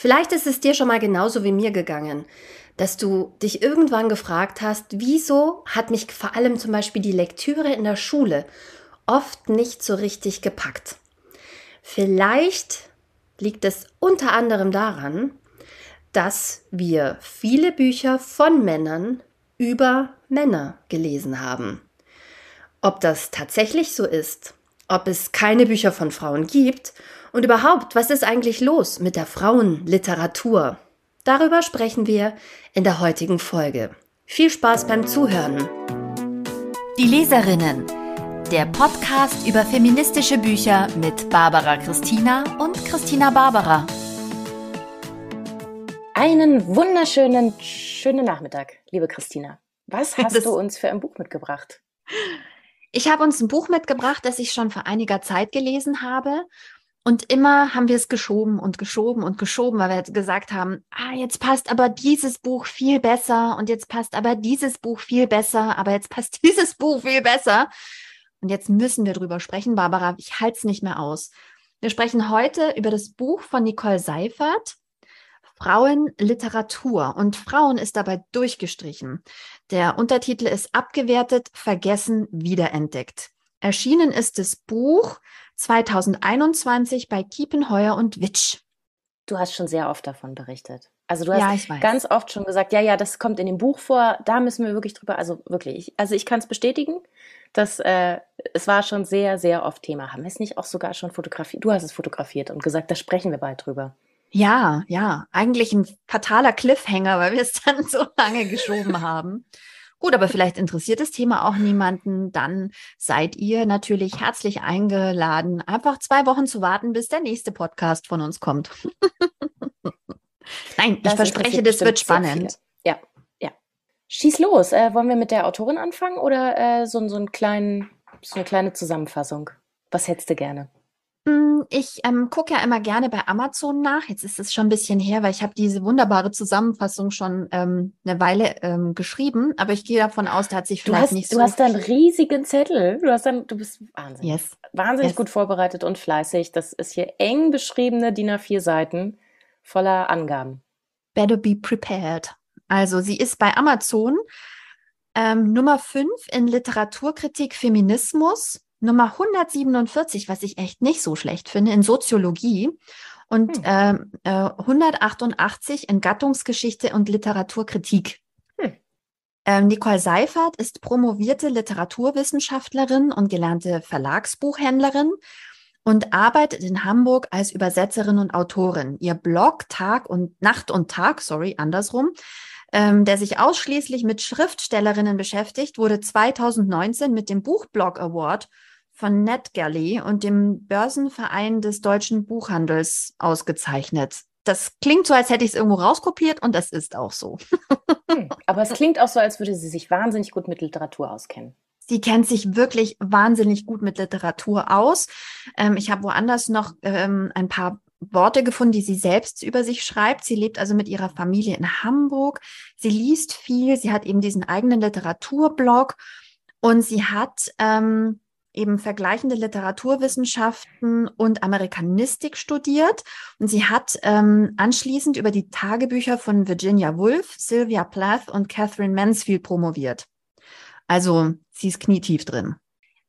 Vielleicht ist es dir schon mal genauso wie mir gegangen, dass du dich irgendwann gefragt hast, wieso hat mich vor allem zum Beispiel die Lektüre in der Schule oft nicht so richtig gepackt. Vielleicht liegt es unter anderem daran, dass wir viele Bücher von Männern über Männer gelesen haben. Ob das tatsächlich so ist, ob es keine Bücher von Frauen gibt und überhaupt, was ist eigentlich los mit der Frauenliteratur? Darüber sprechen wir in der heutigen Folge. Viel Spaß beim Zuhören. Die Leserinnen. Der Podcast über feministische Bücher mit Barbara Christina und Christina Barbara. Einen wunderschönen, schönen Nachmittag, liebe Christina. Was hast das du uns für ein Buch mitgebracht? Ich habe uns ein Buch mitgebracht, das ich schon vor einiger Zeit gelesen habe. Und immer haben wir es geschoben und geschoben und geschoben, weil wir gesagt haben, ah, jetzt passt aber dieses Buch viel besser und jetzt passt aber dieses Buch viel besser, aber jetzt passt dieses Buch viel besser. Und jetzt müssen wir drüber sprechen, Barbara. Ich halte es nicht mehr aus. Wir sprechen heute über das Buch von Nicole Seifert, Frauenliteratur. Und Frauen ist dabei durchgestrichen. Der Untertitel ist abgewertet, vergessen, wiederentdeckt. Erschienen ist das Buch 2021 bei Kiepenheuer und Witsch. Du hast schon sehr oft davon berichtet. Also du hast ja, ganz oft schon gesagt, ja, ja, das kommt in dem Buch vor, da müssen wir wirklich drüber, also wirklich, also ich kann es bestätigen, dass äh, es war schon sehr, sehr oft Thema. Haben wir es nicht auch sogar schon fotografiert? Du hast es fotografiert und gesagt, da sprechen wir bald drüber. Ja, ja, eigentlich ein fataler Cliffhanger, weil wir es dann so lange geschoben haben. Gut, aber vielleicht interessiert das Thema auch niemanden. Dann seid ihr natürlich herzlich eingeladen, einfach zwei Wochen zu warten, bis der nächste Podcast von uns kommt. Nein, das ich verspreche, das wird spannend. Ja, ja. Schieß los. Äh, wollen wir mit der Autorin anfangen oder äh, so, so, einen kleinen, so eine kleine Zusammenfassung? Was hättest du gerne? Hm, ich ähm, gucke ja immer gerne bei Amazon nach. Jetzt ist es schon ein bisschen her, weil ich habe diese wunderbare Zusammenfassung schon ähm, eine Weile ähm, geschrieben. Aber ich gehe davon aus, da hat sich vielleicht hast, nicht so. Du hast einen riesigen Zettel. Du hast dann, du bist wahnsinnig, yes. wahnsinnig yes. gut vorbereitet und fleißig. Das ist hier eng beschriebene DIN A4 Seiten voller Angaben. Better be prepared. Also sie ist bei Amazon ähm, Nummer 5 in Literaturkritik Feminismus Nummer 147, was ich echt nicht so schlecht finde, in Soziologie und hm. äh, 188 in Gattungsgeschichte und Literaturkritik. Hm. Ähm, Nicole Seifert ist promovierte Literaturwissenschaftlerin und gelernte Verlagsbuchhändlerin und arbeitet in Hamburg als Übersetzerin und Autorin. Ihr Blog Tag und Nacht und Tag, sorry, andersrum, ähm, der sich ausschließlich mit Schriftstellerinnen beschäftigt, wurde 2019 mit dem Buchblog Award von NetGalley und dem Börsenverein des deutschen Buchhandels ausgezeichnet. Das klingt so, als hätte ich es irgendwo rauskopiert und das ist auch so. Hm, aber es klingt auch so, als würde sie sich wahnsinnig gut mit Literatur auskennen. Sie kennt sich wirklich wahnsinnig gut mit Literatur aus. Ähm, ich habe woanders noch ähm, ein paar Worte gefunden, die sie selbst über sich schreibt. Sie lebt also mit ihrer Familie in Hamburg. Sie liest viel. Sie hat eben diesen eigenen Literaturblog und sie hat ähm, eben vergleichende Literaturwissenschaften und Amerikanistik studiert und sie hat ähm, anschließend über die Tagebücher von Virginia Woolf, Sylvia Plath und Catherine Mansfield promoviert. Also sie ist knietief drin.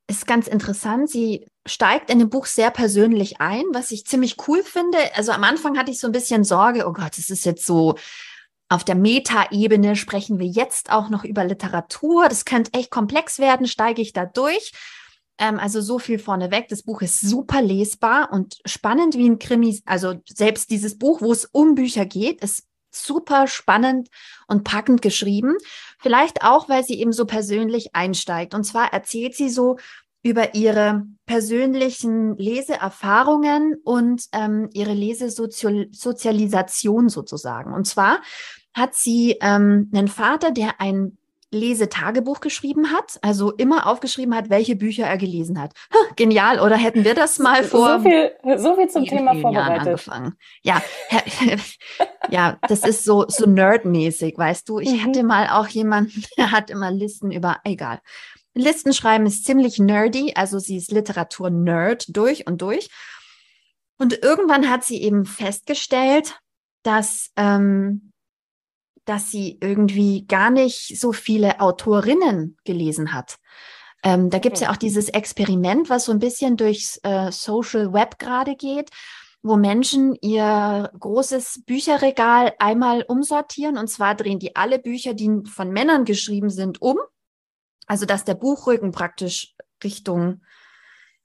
Ist ganz interessant. Sie steigt in dem Buch sehr persönlich ein, was ich ziemlich cool finde. Also am Anfang hatte ich so ein bisschen Sorge, oh Gott, es ist jetzt so auf der Meta-Ebene sprechen wir jetzt auch noch über Literatur. Das könnte echt komplex werden. Steige ich da durch? Ähm, also so viel vorneweg. Das Buch ist super lesbar und spannend wie ein Krimi. Also selbst dieses Buch, wo es um Bücher geht, ist super spannend und packend geschrieben. Vielleicht auch, weil sie eben so persönlich einsteigt. Und zwar erzählt sie so über ihre persönlichen Leseerfahrungen und ähm, ihre Lesesozialisation sozusagen. Und zwar hat sie ähm, einen Vater, der ein Lesetagebuch geschrieben hat, also immer aufgeschrieben hat, welche Bücher er gelesen hat. Huh, genial, oder hätten wir das mal vor so viel, so viel zum Thema vorbereitet. angefangen? Ja, ja, das ist so so nerdmäßig, weißt du. Ich mhm. hatte mal auch jemanden, der hat immer Listen über, egal. Listen schreiben ist ziemlich nerdy, also sie ist Literatur-Nerd durch und durch. Und irgendwann hat sie eben festgestellt, dass, ähm, dass sie irgendwie gar nicht so viele Autorinnen gelesen hat. Ähm, da gibt es ja auch dieses Experiment, was so ein bisschen durchs äh, Social Web gerade geht, wo Menschen ihr großes Bücherregal einmal umsortieren. Und zwar drehen die alle Bücher, die von Männern geschrieben sind, um. Also dass der Buchrücken praktisch Richtung,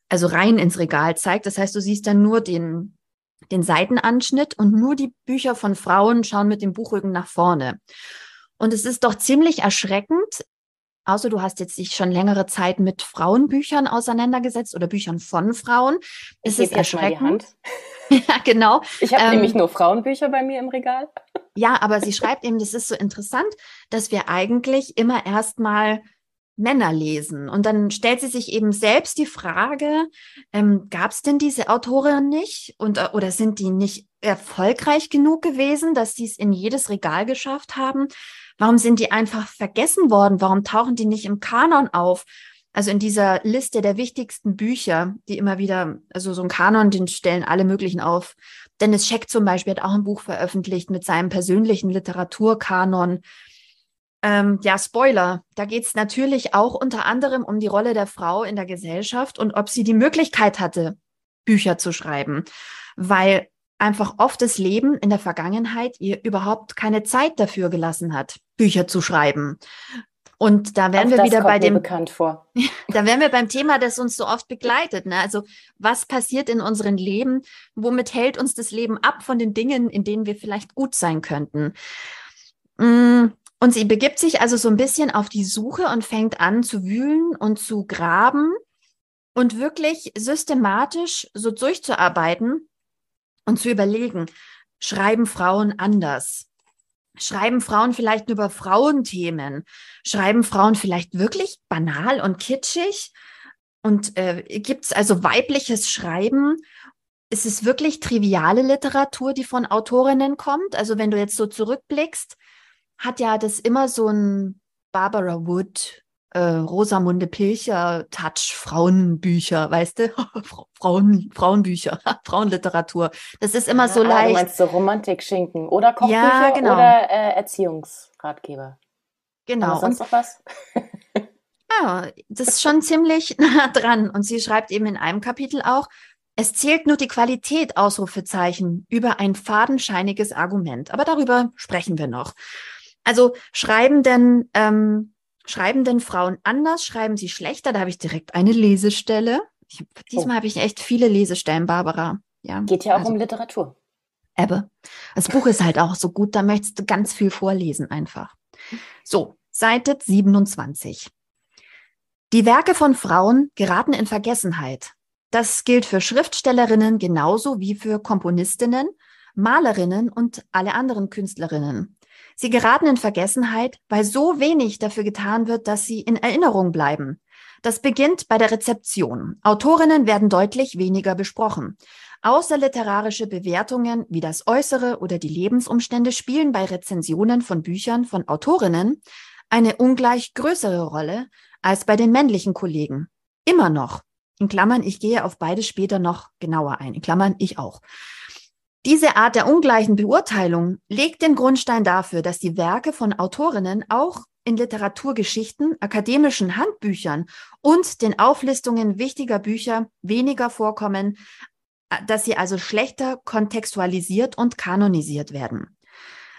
also rein ins Regal zeigt. Das heißt, du siehst dann nur den, den Seitenanschnitt und nur die Bücher von Frauen schauen mit dem Buchrücken nach vorne. Und es ist doch ziemlich erschreckend, außer du hast jetzt dich schon längere Zeit mit Frauenbüchern auseinandergesetzt oder Büchern von Frauen. Es ist erschreckend. ja, genau. Ich habe ähm, nämlich nur Frauenbücher bei mir im Regal. ja, aber sie schreibt eben, das ist so interessant, dass wir eigentlich immer erstmal Männer lesen. Und dann stellt sie sich eben selbst die Frage, ähm, gab es denn diese Autorin nicht? Und, äh, oder sind die nicht erfolgreich genug gewesen, dass sie es in jedes Regal geschafft haben? Warum sind die einfach vergessen worden? Warum tauchen die nicht im Kanon auf? Also in dieser Liste der wichtigsten Bücher, die immer wieder, also so ein Kanon, den stellen alle möglichen auf. Dennis Scheck zum Beispiel hat auch ein Buch veröffentlicht mit seinem persönlichen Literaturkanon. Ähm, ja, Spoiler, da geht es natürlich auch unter anderem um die Rolle der Frau in der Gesellschaft und ob sie die Möglichkeit hatte, Bücher zu schreiben. Weil einfach oft das Leben in der Vergangenheit ihr überhaupt keine Zeit dafür gelassen hat, Bücher zu schreiben. Und da wären Auch wir wieder bei dem bekannt vor. da wären wir beim Thema, das uns so oft begleitet. Ne? Also was passiert in unserem Leben? Womit hält uns das Leben ab von den Dingen, in denen wir vielleicht gut sein könnten? Und sie begibt sich also so ein bisschen auf die Suche und fängt an zu wühlen und zu graben und wirklich systematisch so durchzuarbeiten, und zu überlegen, schreiben Frauen anders? Schreiben Frauen vielleicht über Frauenthemen? Schreiben Frauen vielleicht wirklich banal und kitschig? Und äh, gibt es also weibliches Schreiben? Ist es wirklich triviale Literatur, die von Autorinnen kommt? Also wenn du jetzt so zurückblickst, hat ja das immer so ein Barbara Wood, äh, Rosamunde Pilcher Touch Frauenbücher, weißt du? Frauen, Frauenbücher, Frauenliteratur. Das ist immer ah, so leicht. Du meinst so Romantik-Schinken oder Kochbücher ja, genau. oder äh, Erziehungsratgeber? Genau. Aber sonst noch was? ja, das ist schon ziemlich nah dran. Und sie schreibt eben in einem Kapitel auch, es zählt nur die Qualität, Ausrufezeichen, über ein fadenscheiniges Argument. Aber darüber sprechen wir noch. Also schreiben denn ähm, Schreiben denn Frauen anders? Schreiben sie schlechter? Da habe ich direkt eine Lesestelle. Ich, diesmal oh. habe ich echt viele Lesestellen, Barbara. Ja, Geht ja auch also, um Literatur. Ebbe. Das Buch ist halt auch so gut, da möchtest du ganz viel vorlesen einfach. So, Seite 27. Die Werke von Frauen geraten in Vergessenheit. Das gilt für Schriftstellerinnen genauso wie für Komponistinnen, Malerinnen und alle anderen Künstlerinnen. Sie geraten in Vergessenheit, weil so wenig dafür getan wird, dass sie in Erinnerung bleiben. Das beginnt bei der Rezeption. Autorinnen werden deutlich weniger besprochen. Außerliterarische Bewertungen wie das Äußere oder die Lebensumstände spielen bei Rezensionen von Büchern von Autorinnen eine ungleich größere Rolle als bei den männlichen Kollegen. Immer noch. In Klammern, ich gehe auf beide später noch genauer ein. In Klammern, ich auch. Diese Art der ungleichen Beurteilung legt den Grundstein dafür, dass die Werke von Autorinnen auch in Literaturgeschichten, akademischen Handbüchern und den Auflistungen wichtiger Bücher weniger vorkommen, dass sie also schlechter kontextualisiert und kanonisiert werden.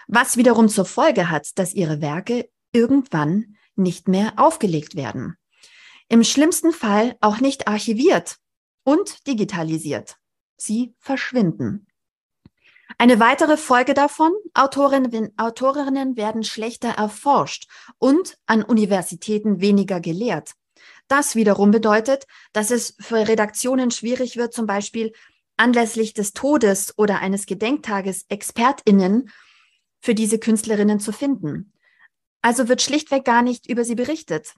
Was wiederum zur Folge hat, dass ihre Werke irgendwann nicht mehr aufgelegt werden. Im schlimmsten Fall auch nicht archiviert und digitalisiert. Sie verschwinden. Eine weitere Folge davon, Autorinnen, Autorinnen werden schlechter erforscht und an Universitäten weniger gelehrt. Das wiederum bedeutet, dass es für Redaktionen schwierig wird, zum Beispiel anlässlich des Todes oder eines Gedenktages Expertinnen für diese Künstlerinnen zu finden. Also wird schlichtweg gar nicht über sie berichtet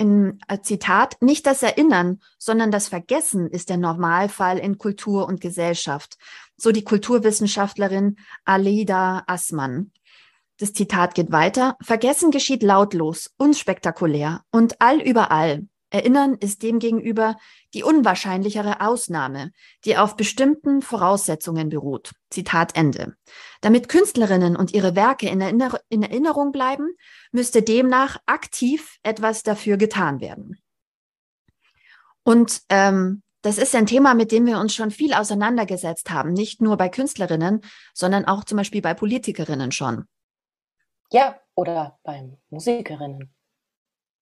in äh, Zitat, nicht das Erinnern, sondern das Vergessen ist der Normalfall in Kultur und Gesellschaft. So die Kulturwissenschaftlerin Alida Assmann. Das Zitat geht weiter. Vergessen geschieht lautlos, unspektakulär und allüberall. Erinnern ist demgegenüber die unwahrscheinlichere Ausnahme, die auf bestimmten Voraussetzungen beruht. Zitat Ende. Damit Künstlerinnen und ihre Werke in, Erinner in Erinnerung bleiben, müsste demnach aktiv etwas dafür getan werden. Und ähm, das ist ein Thema, mit dem wir uns schon viel auseinandergesetzt haben, nicht nur bei Künstlerinnen, sondern auch zum Beispiel bei Politikerinnen schon. Ja, oder bei Musikerinnen.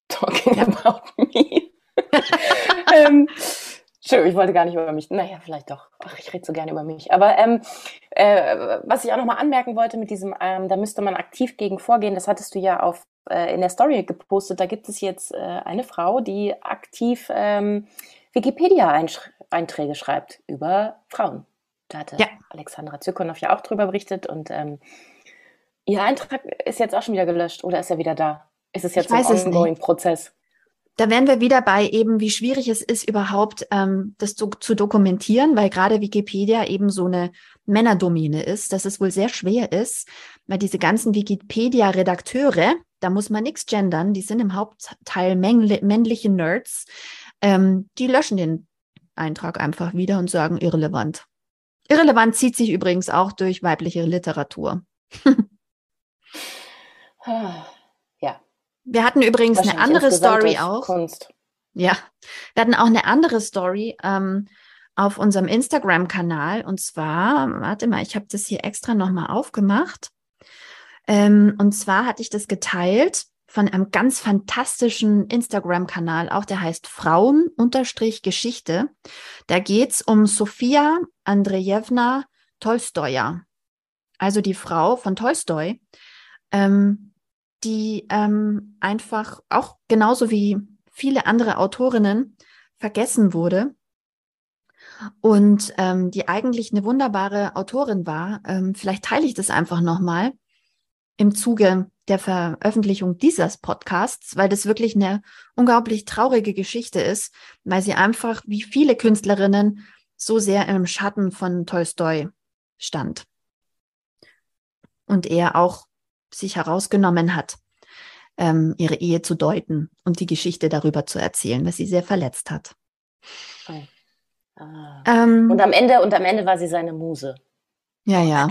Talking about me. ähm, Entschuldigung, ich wollte gar nicht über mich. Naja, vielleicht doch. Ach, ich rede so gerne über mich. Aber ähm, äh, was ich auch nochmal anmerken wollte mit diesem, ähm, da müsste man aktiv gegen vorgehen, das hattest du ja auf, äh, in der Story gepostet. Da gibt es jetzt äh, eine Frau, die aktiv ähm, Wikipedia-Einträge schreibt über Frauen. Da hatte ja. Alexandra Zykonow ja auch drüber berichtet und ähm, ihr Eintrag ist jetzt auch schon wieder gelöscht oder ist er wieder da? Ist es jetzt ein ongoing-Prozess? Da wären wir wieder bei eben, wie schwierig es ist, überhaupt ähm, das zu, zu dokumentieren, weil gerade Wikipedia eben so eine Männerdomäne ist, dass es wohl sehr schwer ist, weil diese ganzen Wikipedia-Redakteure, da muss man nichts gendern, die sind im Hauptteil männliche Nerds, ähm, die löschen den Eintrag einfach wieder und sagen irrelevant. Irrelevant zieht sich übrigens auch durch weibliche Literatur. Wir hatten übrigens eine andere Story auch. Kunst. Ja, wir hatten auch eine andere Story ähm, auf unserem Instagram-Kanal. Und zwar, warte mal, ich habe das hier extra nochmal aufgemacht. Ähm, und zwar hatte ich das geteilt von einem ganz fantastischen Instagram-Kanal, auch der heißt Frauen-Geschichte. Da geht's um Sofia Andrejewna Tolstoja, also die Frau von Tolstoi, ähm, die ähm, einfach auch genauso wie viele andere Autorinnen vergessen wurde und ähm, die eigentlich eine wunderbare Autorin war. Ähm, vielleicht teile ich das einfach nochmal im Zuge der Veröffentlichung dieses Podcasts, weil das wirklich eine unglaublich traurige Geschichte ist, weil sie einfach wie viele Künstlerinnen so sehr im Schatten von Tolstoi stand. Und er auch sich herausgenommen hat, ähm, ihre Ehe zu deuten und die Geschichte darüber zu erzählen, was sie sehr verletzt hat. Oh. Ah. Ähm, und am Ende, und am Ende war sie seine Muse. Ja, ja.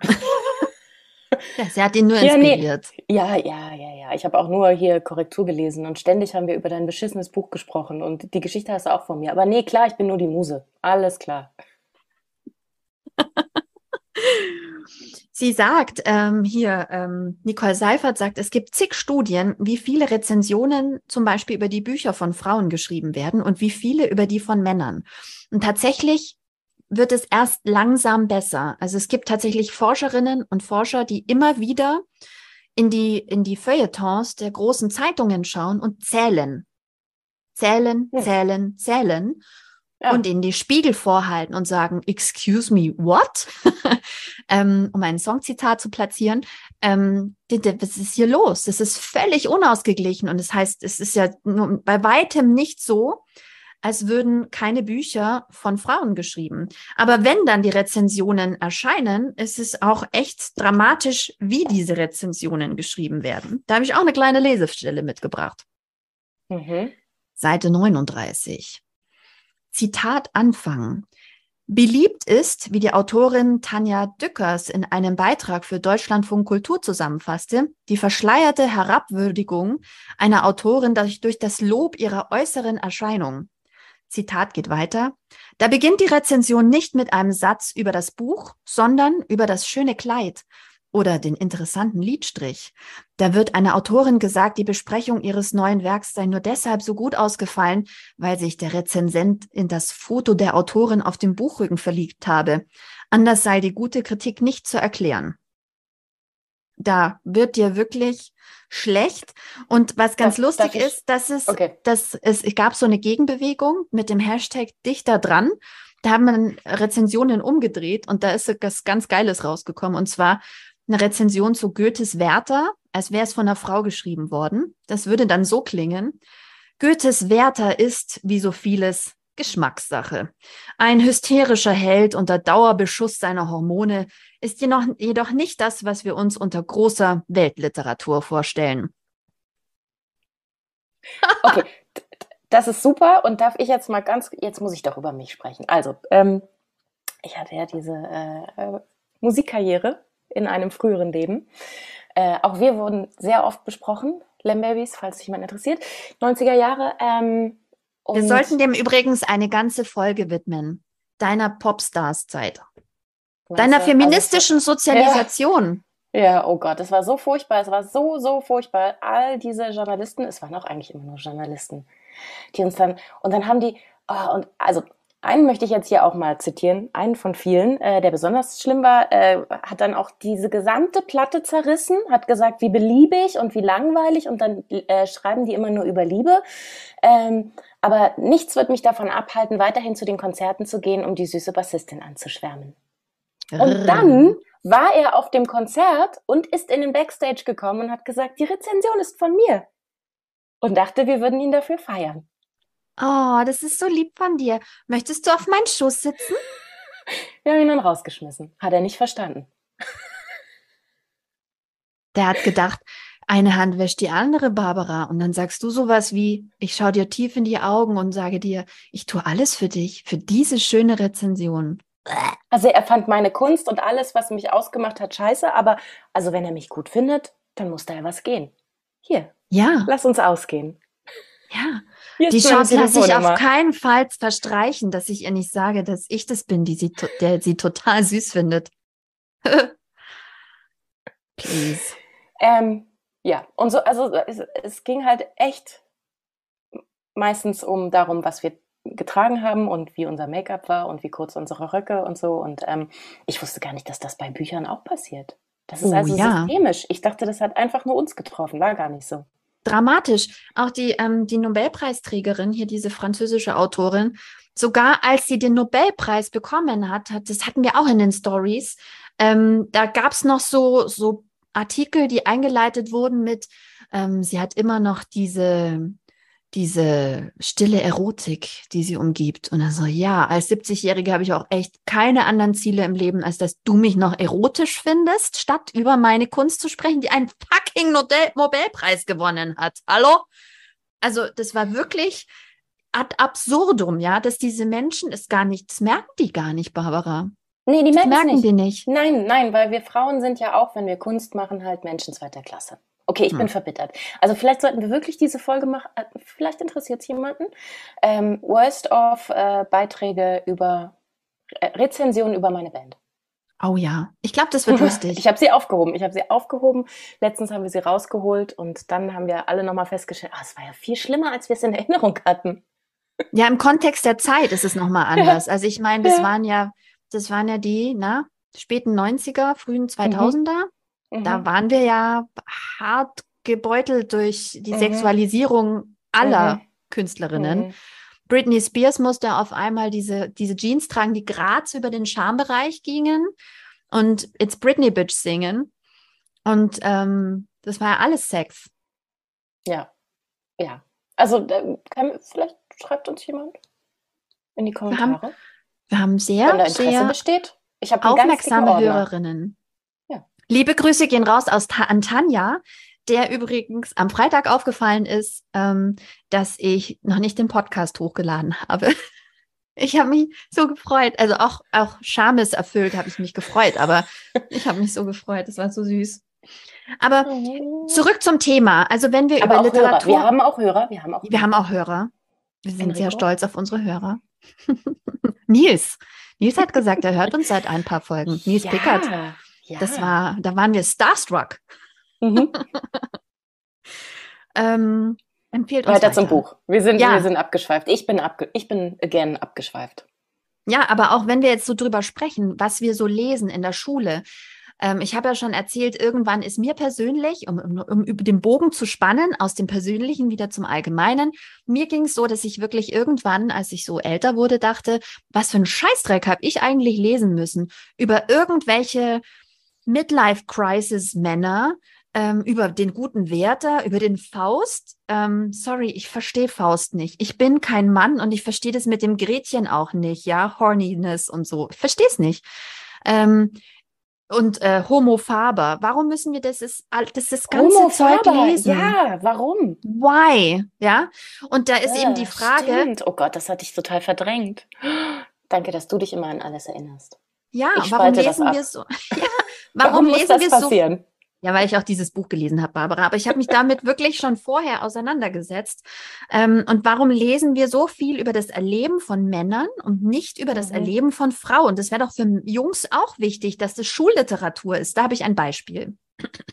Ja, sie hat ihn nur inspiriert. Ja, nee. ja, ja, ja, ja. Ich habe auch nur hier Korrektur gelesen und ständig haben wir über dein beschissenes Buch gesprochen und die Geschichte hast du auch von mir. Aber nee, klar, ich bin nur die Muse. Alles klar. Sie sagt ähm, hier, ähm, Nicole Seifert sagt, es gibt zig Studien, wie viele Rezensionen zum Beispiel über die Bücher von Frauen geschrieben werden und wie viele über die von Männern. Und tatsächlich wird es erst langsam besser. Also es gibt tatsächlich Forscherinnen und Forscher, die immer wieder in die, in die Feuilletons der großen Zeitungen schauen und zählen. Zählen, zählen, zählen. Ja. Und in die Spiegel vorhalten und sagen, excuse me, what? ähm, um ein Songzitat zu platzieren. Ähm, was ist hier los? Das ist völlig unausgeglichen. Und das heißt, es ist ja bei weitem nicht so, als würden keine Bücher von Frauen geschrieben. Aber wenn dann die Rezensionen erscheinen, ist es auch echt dramatisch, wie diese Rezensionen geschrieben werden. Da habe ich auch eine kleine Lesestelle mitgebracht. Mhm. Seite 39. Zitat Anfang. Beliebt ist, wie die Autorin Tanja Dückers in einem Beitrag für Deutschlandfunk Kultur zusammenfasste, die verschleierte Herabwürdigung einer Autorin durch das Lob ihrer äußeren Erscheinung. Zitat geht weiter. Da beginnt die Rezension nicht mit einem Satz über das Buch, sondern über das schöne Kleid oder den interessanten Liedstrich. Da wird einer Autorin gesagt, die Besprechung ihres neuen Werks sei nur deshalb so gut ausgefallen, weil sich der Rezensent in das Foto der Autorin auf dem Buchrücken verliebt habe. Anders sei die gute Kritik nicht zu erklären da wird dir wirklich schlecht. Und was ganz darf, lustig ist, dass es, okay. dass es, es gab so eine Gegenbewegung mit dem Hashtag Dichter dran. Da haben wir Rezensionen umgedreht und da ist etwas ganz Geiles rausgekommen. Und zwar eine Rezension zu Goethes Werther, als wäre es von einer Frau geschrieben worden. Das würde dann so klingen. Goethes Werther ist, wie so vieles, Geschmackssache. Ein hysterischer Held unter Dauerbeschuss seiner Hormone ist jedoch, nicht das, was wir uns unter großer Weltliteratur vorstellen. Okay, das ist super. Und darf ich jetzt mal ganz, jetzt muss ich doch über mich sprechen. Also, ähm, ich hatte ja diese äh, äh Musikkarriere in einem früheren Leben. Äh, auch wir wurden sehr oft besprochen, Lambabys, falls sich jemand interessiert. 90er Jahre. Ähm, wir sollten dem übrigens eine ganze Folge widmen. Deiner Popstars-Zeit. Deiner feministischen also, Sozialisation. Ja. ja, oh Gott, es war so furchtbar. Es war so, so furchtbar. All diese Journalisten, es waren auch eigentlich immer nur Journalisten, die uns dann, und dann haben die, oh, und also einen möchte ich jetzt hier auch mal zitieren, einen von vielen, äh, der besonders schlimm war, äh, hat dann auch diese gesamte Platte zerrissen, hat gesagt, wie beliebig und wie langweilig und dann äh, schreiben die immer nur über Liebe. Ähm, aber nichts wird mich davon abhalten, weiterhin zu den Konzerten zu gehen, um die süße Bassistin anzuschwärmen. Und dann war er auf dem Konzert und ist in den Backstage gekommen und hat gesagt, die Rezension ist von mir. Und dachte, wir würden ihn dafür feiern. Oh, das ist so lieb von dir. Möchtest du auf meinen Schoß sitzen? Wir haben ihn dann rausgeschmissen. Hat er nicht verstanden. Der hat gedacht, eine Hand wäscht die andere, Barbara. Und dann sagst du sowas wie, ich schaue dir tief in die Augen und sage dir, ich tue alles für dich, für diese schöne Rezension. Also er fand meine Kunst und alles, was mich ausgemacht hat, scheiße. Aber also wenn er mich gut findet, dann muss da ja was gehen. Hier. Ja. Lass uns ausgehen. Ja. Die Chance lasse ich auf keinen Fall verstreichen, dass ich ihr nicht sage, dass ich das bin, die sie, der sie total süß findet. Please. Ähm, ja, und so, also es, es ging halt echt meistens um darum, was wir getragen haben und wie unser Make-up war und wie kurz unsere Röcke und so. Und ähm, ich wusste gar nicht, dass das bei Büchern auch passiert. Das ist oh, also ja. systemisch. Ich dachte, das hat einfach nur uns getroffen, war gar nicht so dramatisch. Auch die, ähm, die Nobelpreisträgerin, hier diese französische Autorin, sogar als sie den Nobelpreis bekommen hat, hat das hatten wir auch in den Stories, ähm, da gab es noch so, so Artikel, die eingeleitet wurden mit, ähm, sie hat immer noch diese, diese stille Erotik, die sie umgibt. Und dann so, ja, als 70-Jährige habe ich auch echt keine anderen Ziele im Leben, als dass du mich noch erotisch findest, statt über meine Kunst zu sprechen, die einen fucking Nobelpreis gewonnen hat. Hallo? Also, das war wirklich ad absurdum, ja, dass diese Menschen es gar nicht, das merken die gar nicht, Barbara. Nee, die merken nicht. die nicht. Nein, nein, weil wir Frauen sind ja auch, wenn wir Kunst machen, halt Menschen zweiter Klasse. Okay, ich hm. bin verbittert. Also vielleicht sollten wir wirklich diese Folge machen. Äh, vielleicht interessiert es jemanden. Ähm, Worst of äh, Beiträge über äh, Rezensionen über meine Band. Oh ja, ich glaube, das wird lustig. Ich habe sie aufgehoben. Ich habe sie aufgehoben. Letztens haben wir sie rausgeholt und dann haben wir alle nochmal festgestellt, ah, es war ja viel schlimmer, als wir es in Erinnerung hatten. Ja, im Kontext der Zeit ist es nochmal anders. Ja. Also ich meine, das ja. waren ja, das waren ja die, na, späten 90er, frühen 2000er. Mhm. Mhm. Da waren wir ja hart gebeutelt durch die mhm. Sexualisierung aller mhm. Künstlerinnen. Mhm. Britney Spears musste auf einmal diese, diese Jeans tragen, die gerade über den Schambereich gingen und It's Britney Bitch singen. Und ähm, das war ja alles Sex. Ja, ja. Also kann, vielleicht schreibt uns jemand in die Kommentare. Wir haben, wir haben sehr, sehr besteht. Ich aufmerksame Hörerinnen. Liebe Grüße gehen raus aus Ta an Tanja, der übrigens am Freitag aufgefallen ist, ähm, dass ich noch nicht den Podcast hochgeladen habe. Ich habe mich so gefreut, also auch, auch Schames erfüllt habe ich mich gefreut, aber ich habe mich so gefreut, das war so süß. Aber zurück zum Thema. Also wenn wir aber über Literatur. Hörer. Wir haben auch Hörer. Wir haben auch, wir haben auch Hörer. Wir sind Enrico? sehr stolz auf unsere Hörer. Nils. Nils hat gesagt, er hört uns seit ein paar Folgen. Nils ja. Pickert. Ja. Das war, da waren wir starstruck. Mhm. ähm, empfiehlt uns weiter, weiter, zum Buch. Wir sind, ja. wir sind abgeschweift. Ich bin, abge ich bin again abgeschweift. Ja, aber auch wenn wir jetzt so drüber sprechen, was wir so lesen in der Schule. Ähm, ich habe ja schon erzählt, irgendwann ist mir persönlich, um, um, um über den Bogen zu spannen, aus dem Persönlichen wieder zum Allgemeinen, mir ging es so, dass ich wirklich irgendwann, als ich so älter wurde, dachte, was für ein Scheißdreck habe ich eigentlich lesen müssen über irgendwelche Midlife-Crisis-Männer, ähm, über den guten Werther, über den Faust. Ähm, sorry, ich verstehe Faust nicht. Ich bin kein Mann und ich verstehe das mit dem Gretchen auch nicht, ja, Horniness und so. Ich verstehe es nicht. Ähm, und äh, Homo Faber. Warum müssen wir das, ist, das, das ganze Homo Zeug lesen? Ja, warum? Why? Ja. Und da ist ja, eben die Frage. Stimmt. Oh Gott, das hatte ich total verdrängt. Danke, dass du dich immer an alles erinnerst. Ja, warum lesen wir so? Ja, warum, warum lesen wir passieren? so? Ja, weil ich auch dieses Buch gelesen habe, Barbara. Aber ich habe mich damit wirklich schon vorher auseinandergesetzt. Ähm, und warum lesen wir so viel über das Erleben von Männern und nicht über das mhm. Erleben von Frauen? Das wäre doch für Jungs auch wichtig, dass das Schulliteratur ist. Da habe ich ein Beispiel.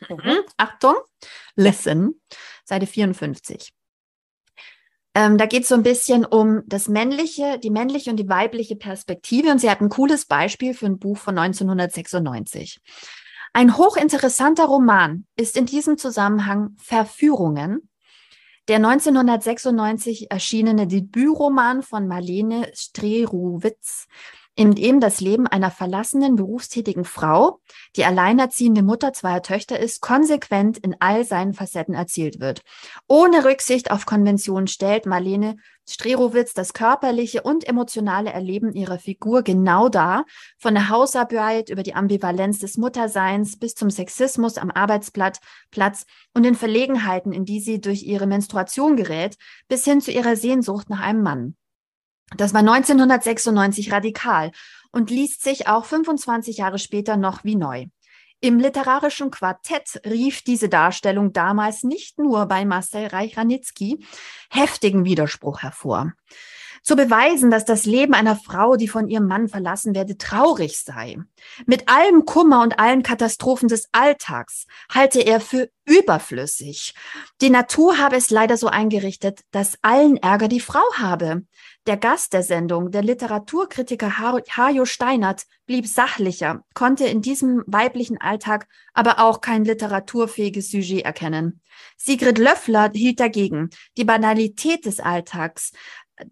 Mhm. Achtung, listen, Seite 54. Ähm, da geht es so ein bisschen um das männliche, die männliche und die weibliche Perspektive. Und sie hat ein cooles Beispiel für ein Buch von 1996. Ein hochinteressanter Roman ist in diesem Zusammenhang Verführungen, der 1996 erschienene Debütroman von Marlene Streruwitz, in dem das Leben einer verlassenen berufstätigen Frau, die alleinerziehende Mutter zweier Töchter ist, konsequent in all seinen Facetten erzählt wird. Ohne Rücksicht auf Konventionen stellt Marlene Strerowitz das körperliche und emotionale Erleben ihrer Figur genau dar, von der Hausarbeit über die Ambivalenz des Mutterseins bis zum Sexismus am Arbeitsplatz Platz und den Verlegenheiten, in die sie durch ihre Menstruation gerät, bis hin zu ihrer Sehnsucht nach einem Mann. Das war 1996 radikal und liest sich auch 25 Jahre später noch wie neu. Im literarischen Quartett rief diese Darstellung damals nicht nur bei Marcel Reich-Ranitzky heftigen Widerspruch hervor. Zu beweisen, dass das Leben einer Frau, die von ihrem Mann verlassen werde, traurig sei. Mit allem Kummer und allen Katastrophen des Alltags halte er für überflüssig. Die Natur habe es leider so eingerichtet, dass allen Ärger die Frau habe. Der Gast der Sendung, der Literaturkritiker Hajo Steinert, blieb sachlicher, konnte in diesem weiblichen Alltag aber auch kein literaturfähiges Sujet erkennen. Sigrid Löffler hielt dagegen. Die Banalität des Alltags,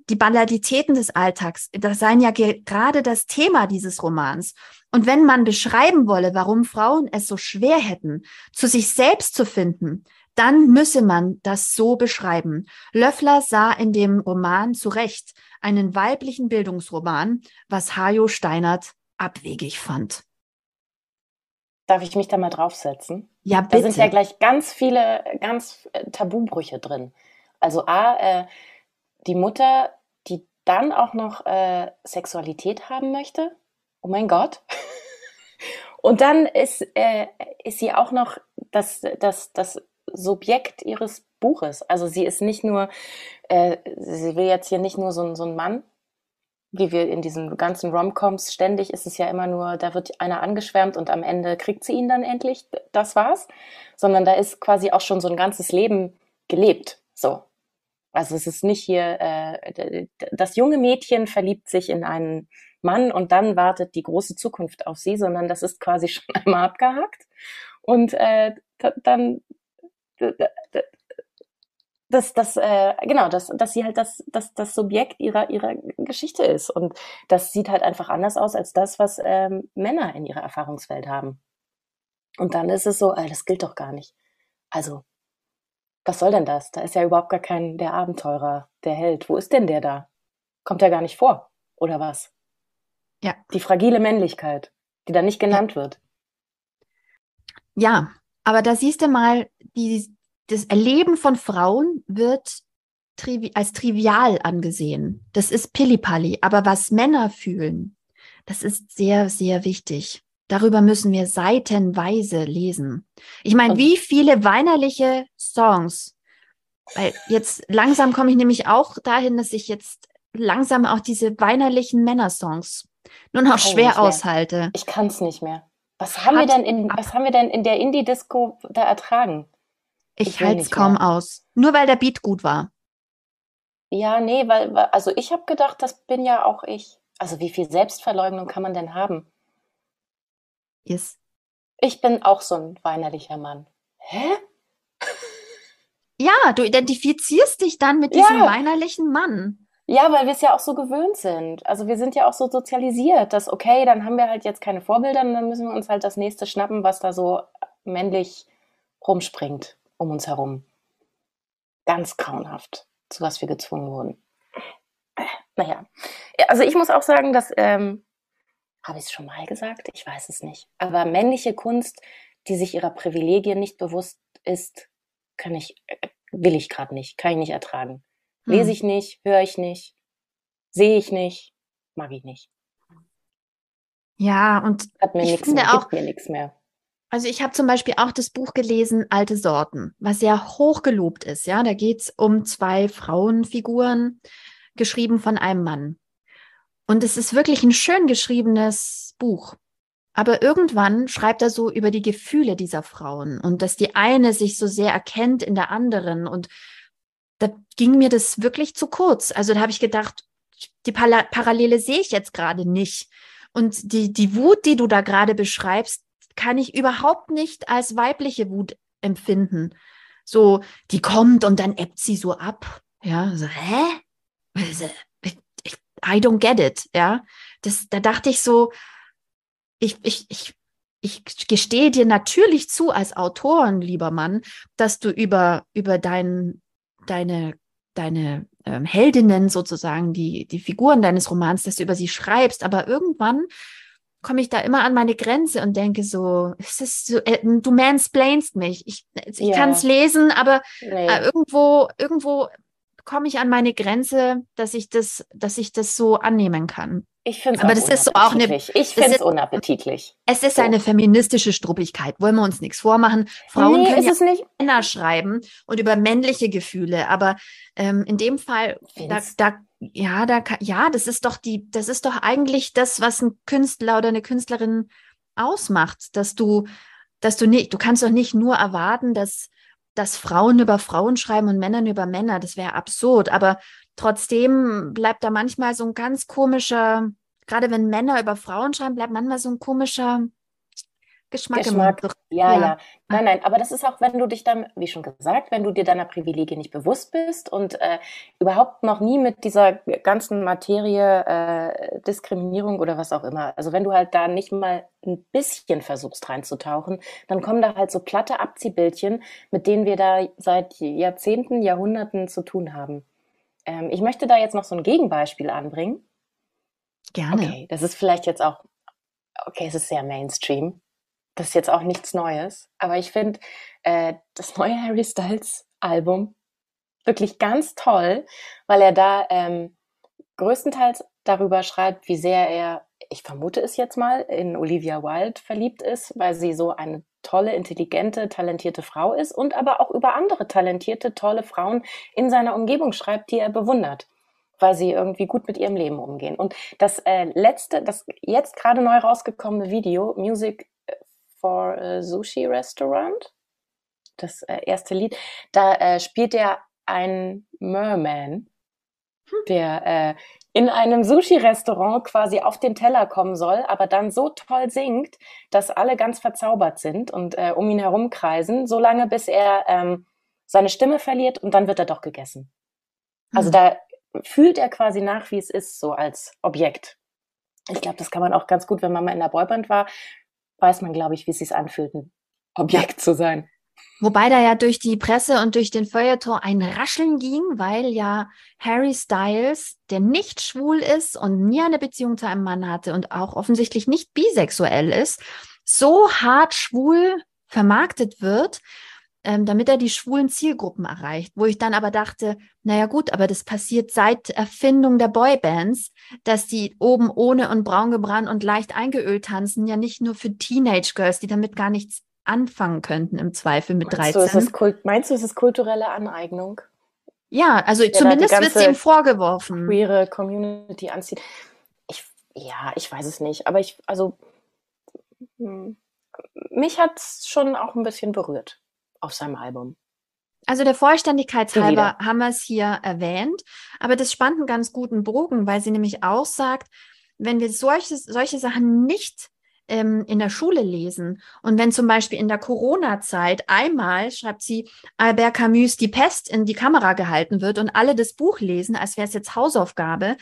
die Banalitäten des Alltags, das seien ja gerade das Thema dieses Romans. Und wenn man beschreiben wolle, warum Frauen es so schwer hätten, zu sich selbst zu finden, dann müsse man das so beschreiben. Löffler sah in dem Roman zu Recht einen weiblichen Bildungsroman, was Hajo Steinert abwegig fand. Darf ich mich da mal draufsetzen? Ja, bitte. Da sind ja gleich ganz viele, ganz äh, Tabubrüche drin. Also A, äh, die Mutter, die dann auch noch äh, Sexualität haben möchte. Oh mein Gott. Und dann ist, äh, ist sie auch noch das, das, das Subjekt ihres Buches. Also sie ist nicht nur, äh, sie will jetzt hier nicht nur so, so ein Mann, wie wir in diesen ganzen Romcoms ständig ist es ja immer nur, da wird einer angeschwärmt und am Ende kriegt sie ihn dann endlich, das war's, sondern da ist quasi auch schon so ein ganzes Leben gelebt. So. Also es ist nicht hier, äh, das junge Mädchen verliebt sich in einen Mann und dann wartet die große Zukunft auf sie, sondern das ist quasi schon einmal abgehakt. Und äh, dann dass das äh, genau dass dass sie halt das das das Subjekt ihrer ihrer Geschichte ist. Und das sieht halt einfach anders aus als das was ähm, Männer in ihrer Erfahrungswelt haben. Und dann ist es so äh, das gilt doch gar nicht. Also was soll denn das da ist ja überhaupt gar kein der Abenteurer der Held wo ist denn der da kommt er gar nicht vor oder was ja die fragile Männlichkeit die da nicht genannt ja. wird ja aber da siehst du mal die das Erleben von Frauen wird trivi als trivial angesehen. Das ist Pillipalli. Aber was Männer fühlen, das ist sehr, sehr wichtig. Darüber müssen wir seitenweise lesen. Ich meine, wie viele weinerliche Songs, weil jetzt langsam komme ich nämlich auch dahin, dass ich jetzt langsam auch diese weinerlichen Männersongs nur noch schwer aushalte. Ich kann es nicht mehr. Was haben wir denn in, was haben wir denn in der Indie-Disco da ertragen? Ich, ich halte es kaum mehr. aus. Nur weil der Beat gut war. Ja, nee, weil, also ich habe gedacht, das bin ja auch ich. Also wie viel Selbstverleugnung kann man denn haben? Yes. Ich bin auch so ein weinerlicher Mann. Hä? Ja, du identifizierst dich dann mit diesem ja. weinerlichen Mann. Ja, weil wir es ja auch so gewöhnt sind. Also wir sind ja auch so sozialisiert, dass okay, dann haben wir halt jetzt keine Vorbilder und dann müssen wir uns halt das nächste schnappen, was da so männlich rumspringt um uns herum. Ganz grauenhaft, zu was wir gezwungen wurden. Naja, also ich muss auch sagen, dass ähm, Habe ich es schon mal gesagt? Ich weiß es nicht. Aber männliche Kunst, die sich ihrer Privilegien nicht bewusst ist, kann ich, äh, will ich gerade nicht, kann ich nicht ertragen. Hm. Lese ich nicht, höre ich nicht, sehe ich nicht, mag ich nicht. Ja, und Hat mir ich finde mehr, auch, mir nichts mehr. Also ich habe zum Beispiel auch das Buch gelesen, Alte Sorten, was sehr hochgelobt ist. Ja, da geht's um zwei Frauenfiguren, geschrieben von einem Mann. Und es ist wirklich ein schön geschriebenes Buch. Aber irgendwann schreibt er so über die Gefühle dieser Frauen und dass die eine sich so sehr erkennt in der anderen. Und da ging mir das wirklich zu kurz. Also da habe ich gedacht, die Parallele sehe ich jetzt gerade nicht. Und die, die Wut, die du da gerade beschreibst, kann ich überhaupt nicht als weibliche Wut empfinden. So, die kommt und dann ebbt sie so ab. Ja, so, hä? I don't get it. Ja, das, da dachte ich so, ich, ich, ich, ich gestehe dir natürlich zu als Autorin, lieber Mann, dass du über, über dein, deine, deine ähm, Heldinnen sozusagen, die, die Figuren deines Romans, dass du über sie schreibst, aber irgendwann komme ich da immer an meine Grenze und denke so, es ist so äh, du mansplainst mich. Ich, ich ja. kann es lesen, aber nee. äh, irgendwo, irgendwo komme ich an meine Grenze, dass ich das, dass ich das so annehmen kann. Ich finde es Aber das ist so auch eine. Ich finde es unappetitlich. Es ist so. eine feministische Struppigkeit. Wollen wir uns nichts vormachen? Frauen nee, können ja nicht. Männer schreiben und über männliche Gefühle. Aber ähm, in dem Fall, da, da, ja, da, ja, das ist doch die, das ist doch eigentlich das, was ein Künstler oder eine Künstlerin ausmacht, dass du, dass du nicht, du kannst doch nicht nur erwarten, dass dass Frauen über Frauen schreiben und Männern über Männer. Das wäre absurd. Aber trotzdem bleibt da manchmal so ein ganz komischer, gerade wenn Männer über Frauen schreiben, bleibt manchmal so ein komischer Geschmack, Geschmack. Ja, ja, ja. Nein, nein, aber das ist auch, wenn du dich dann, wie schon gesagt, wenn du dir deiner Privilegien nicht bewusst bist und äh, überhaupt noch nie mit dieser ganzen Materie äh, Diskriminierung oder was auch immer, also wenn du halt da nicht mal ein bisschen versuchst reinzutauchen, dann kommen da halt so platte Abziehbildchen, mit denen wir da seit Jahrzehnten, Jahrhunderten zu tun haben. Ähm, ich möchte da jetzt noch so ein Gegenbeispiel anbringen. Gerne. Okay, das ist vielleicht jetzt auch, okay, es ist sehr Mainstream das ist jetzt auch nichts Neues, aber ich finde äh, das neue Harry Styles Album wirklich ganz toll, weil er da ähm, größtenteils darüber schreibt, wie sehr er, ich vermute es jetzt mal, in Olivia Wilde verliebt ist, weil sie so eine tolle, intelligente, talentierte Frau ist und aber auch über andere talentierte, tolle Frauen in seiner Umgebung schreibt, die er bewundert weil sie irgendwie gut mit ihrem Leben umgehen. Und das äh, letzte, das jetzt gerade neu rausgekommene Video, Music for a Sushi Restaurant, das äh, erste Lied, da äh, spielt er einen Merman, hm. der äh, in einem Sushi-Restaurant quasi auf den Teller kommen soll, aber dann so toll singt, dass alle ganz verzaubert sind und äh, um ihn herum kreisen, solange bis er ähm, seine Stimme verliert und dann wird er doch gegessen. Also hm. da fühlt er quasi nach, wie es ist, so als Objekt. Ich glaube, das kann man auch ganz gut, wenn man mal in der Boyband war, weiß man, glaube ich, wie es sich anfühlt, ein Objekt zu sein. Wobei da ja durch die Presse und durch den Feuilleton ein Rascheln ging, weil ja Harry Styles, der nicht schwul ist und nie eine Beziehung zu einem Mann hatte und auch offensichtlich nicht bisexuell ist, so hart schwul vermarktet wird, ähm, damit er die schwulen Zielgruppen erreicht. Wo ich dann aber dachte, naja gut, aber das passiert seit Erfindung der Boybands, dass die oben ohne und braun gebrannt und leicht eingeölt tanzen, ja nicht nur für Teenage Girls, die damit gar nichts anfangen könnten im Zweifel mit meinst 13. Du, ist Kult, meinst du, es ist kulturelle Aneignung? Ja, also ja, zumindest wird es ihm vorgeworfen. Queere Community anzieht. Ich, ja, ich weiß es nicht, aber ich, also hm, mich hat es schon auch ein bisschen berührt auf seinem Album. Also der Vollständigkeitshalber haben wir es hier erwähnt, aber das spannt einen ganz guten Bogen, weil sie nämlich auch sagt, wenn wir solche, solche Sachen nicht ähm, in der Schule lesen und wenn zum Beispiel in der Corona-Zeit einmal, schreibt sie, Albert Camus die Pest in die Kamera gehalten wird und alle das Buch lesen, als wäre es jetzt Hausaufgabe,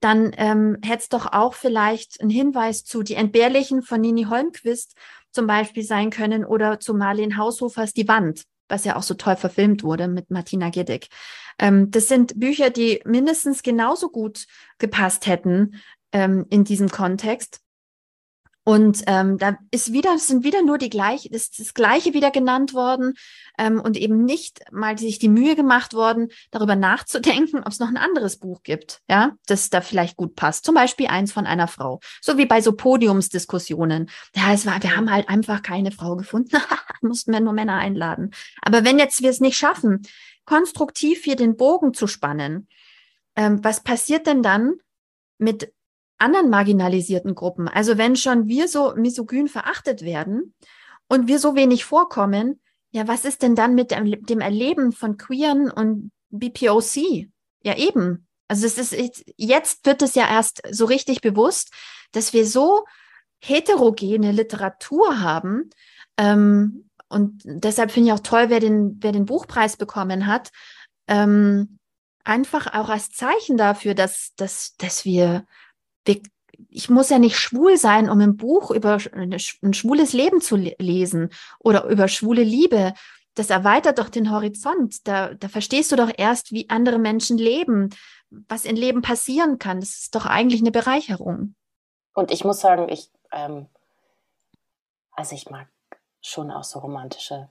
dann ähm, hätte es doch auch vielleicht einen Hinweis zu Die Entbehrlichen von Nini Holmquist zum Beispiel sein können oder zu Marlene Haushofers Die Wand, was ja auch so toll verfilmt wurde mit Martina Giddick. Ähm, das sind Bücher, die mindestens genauso gut gepasst hätten ähm, in diesem Kontext. Und ähm, da ist wieder, sind wieder nur die gleiche, das, das Gleiche wieder genannt worden ähm, und eben nicht mal sich die Mühe gemacht worden, darüber nachzudenken, ob es noch ein anderes Buch gibt, ja, das da vielleicht gut passt. Zum Beispiel eins von einer Frau. So wie bei so Podiumsdiskussionen. Ja, es war, wir haben halt einfach keine Frau gefunden, mussten wir nur Männer einladen. Aber wenn jetzt wir es nicht schaffen, konstruktiv hier den Bogen zu spannen, ähm, was passiert denn dann mit anderen marginalisierten Gruppen. Also wenn schon wir so misogyn verachtet werden und wir so wenig vorkommen, ja, was ist denn dann mit dem, Erleben von Queeren und BPOC? Ja, eben. Also es ist, jetzt wird es ja erst so richtig bewusst, dass wir so heterogene Literatur haben. Ähm, und deshalb finde ich auch toll, wer den, wer den Buchpreis bekommen hat. Ähm, einfach auch als Zeichen dafür, dass, dass, dass wir wir, ich muss ja nicht schwul sein, um ein Buch über ein schwules Leben zu lesen oder über schwule Liebe. Das erweitert doch den Horizont. Da, da verstehst du doch erst, wie andere Menschen leben, was in Leben passieren kann. Das ist doch eigentlich eine Bereicherung. Und ich muss sagen, ich, ähm, also ich mag schon auch so romantische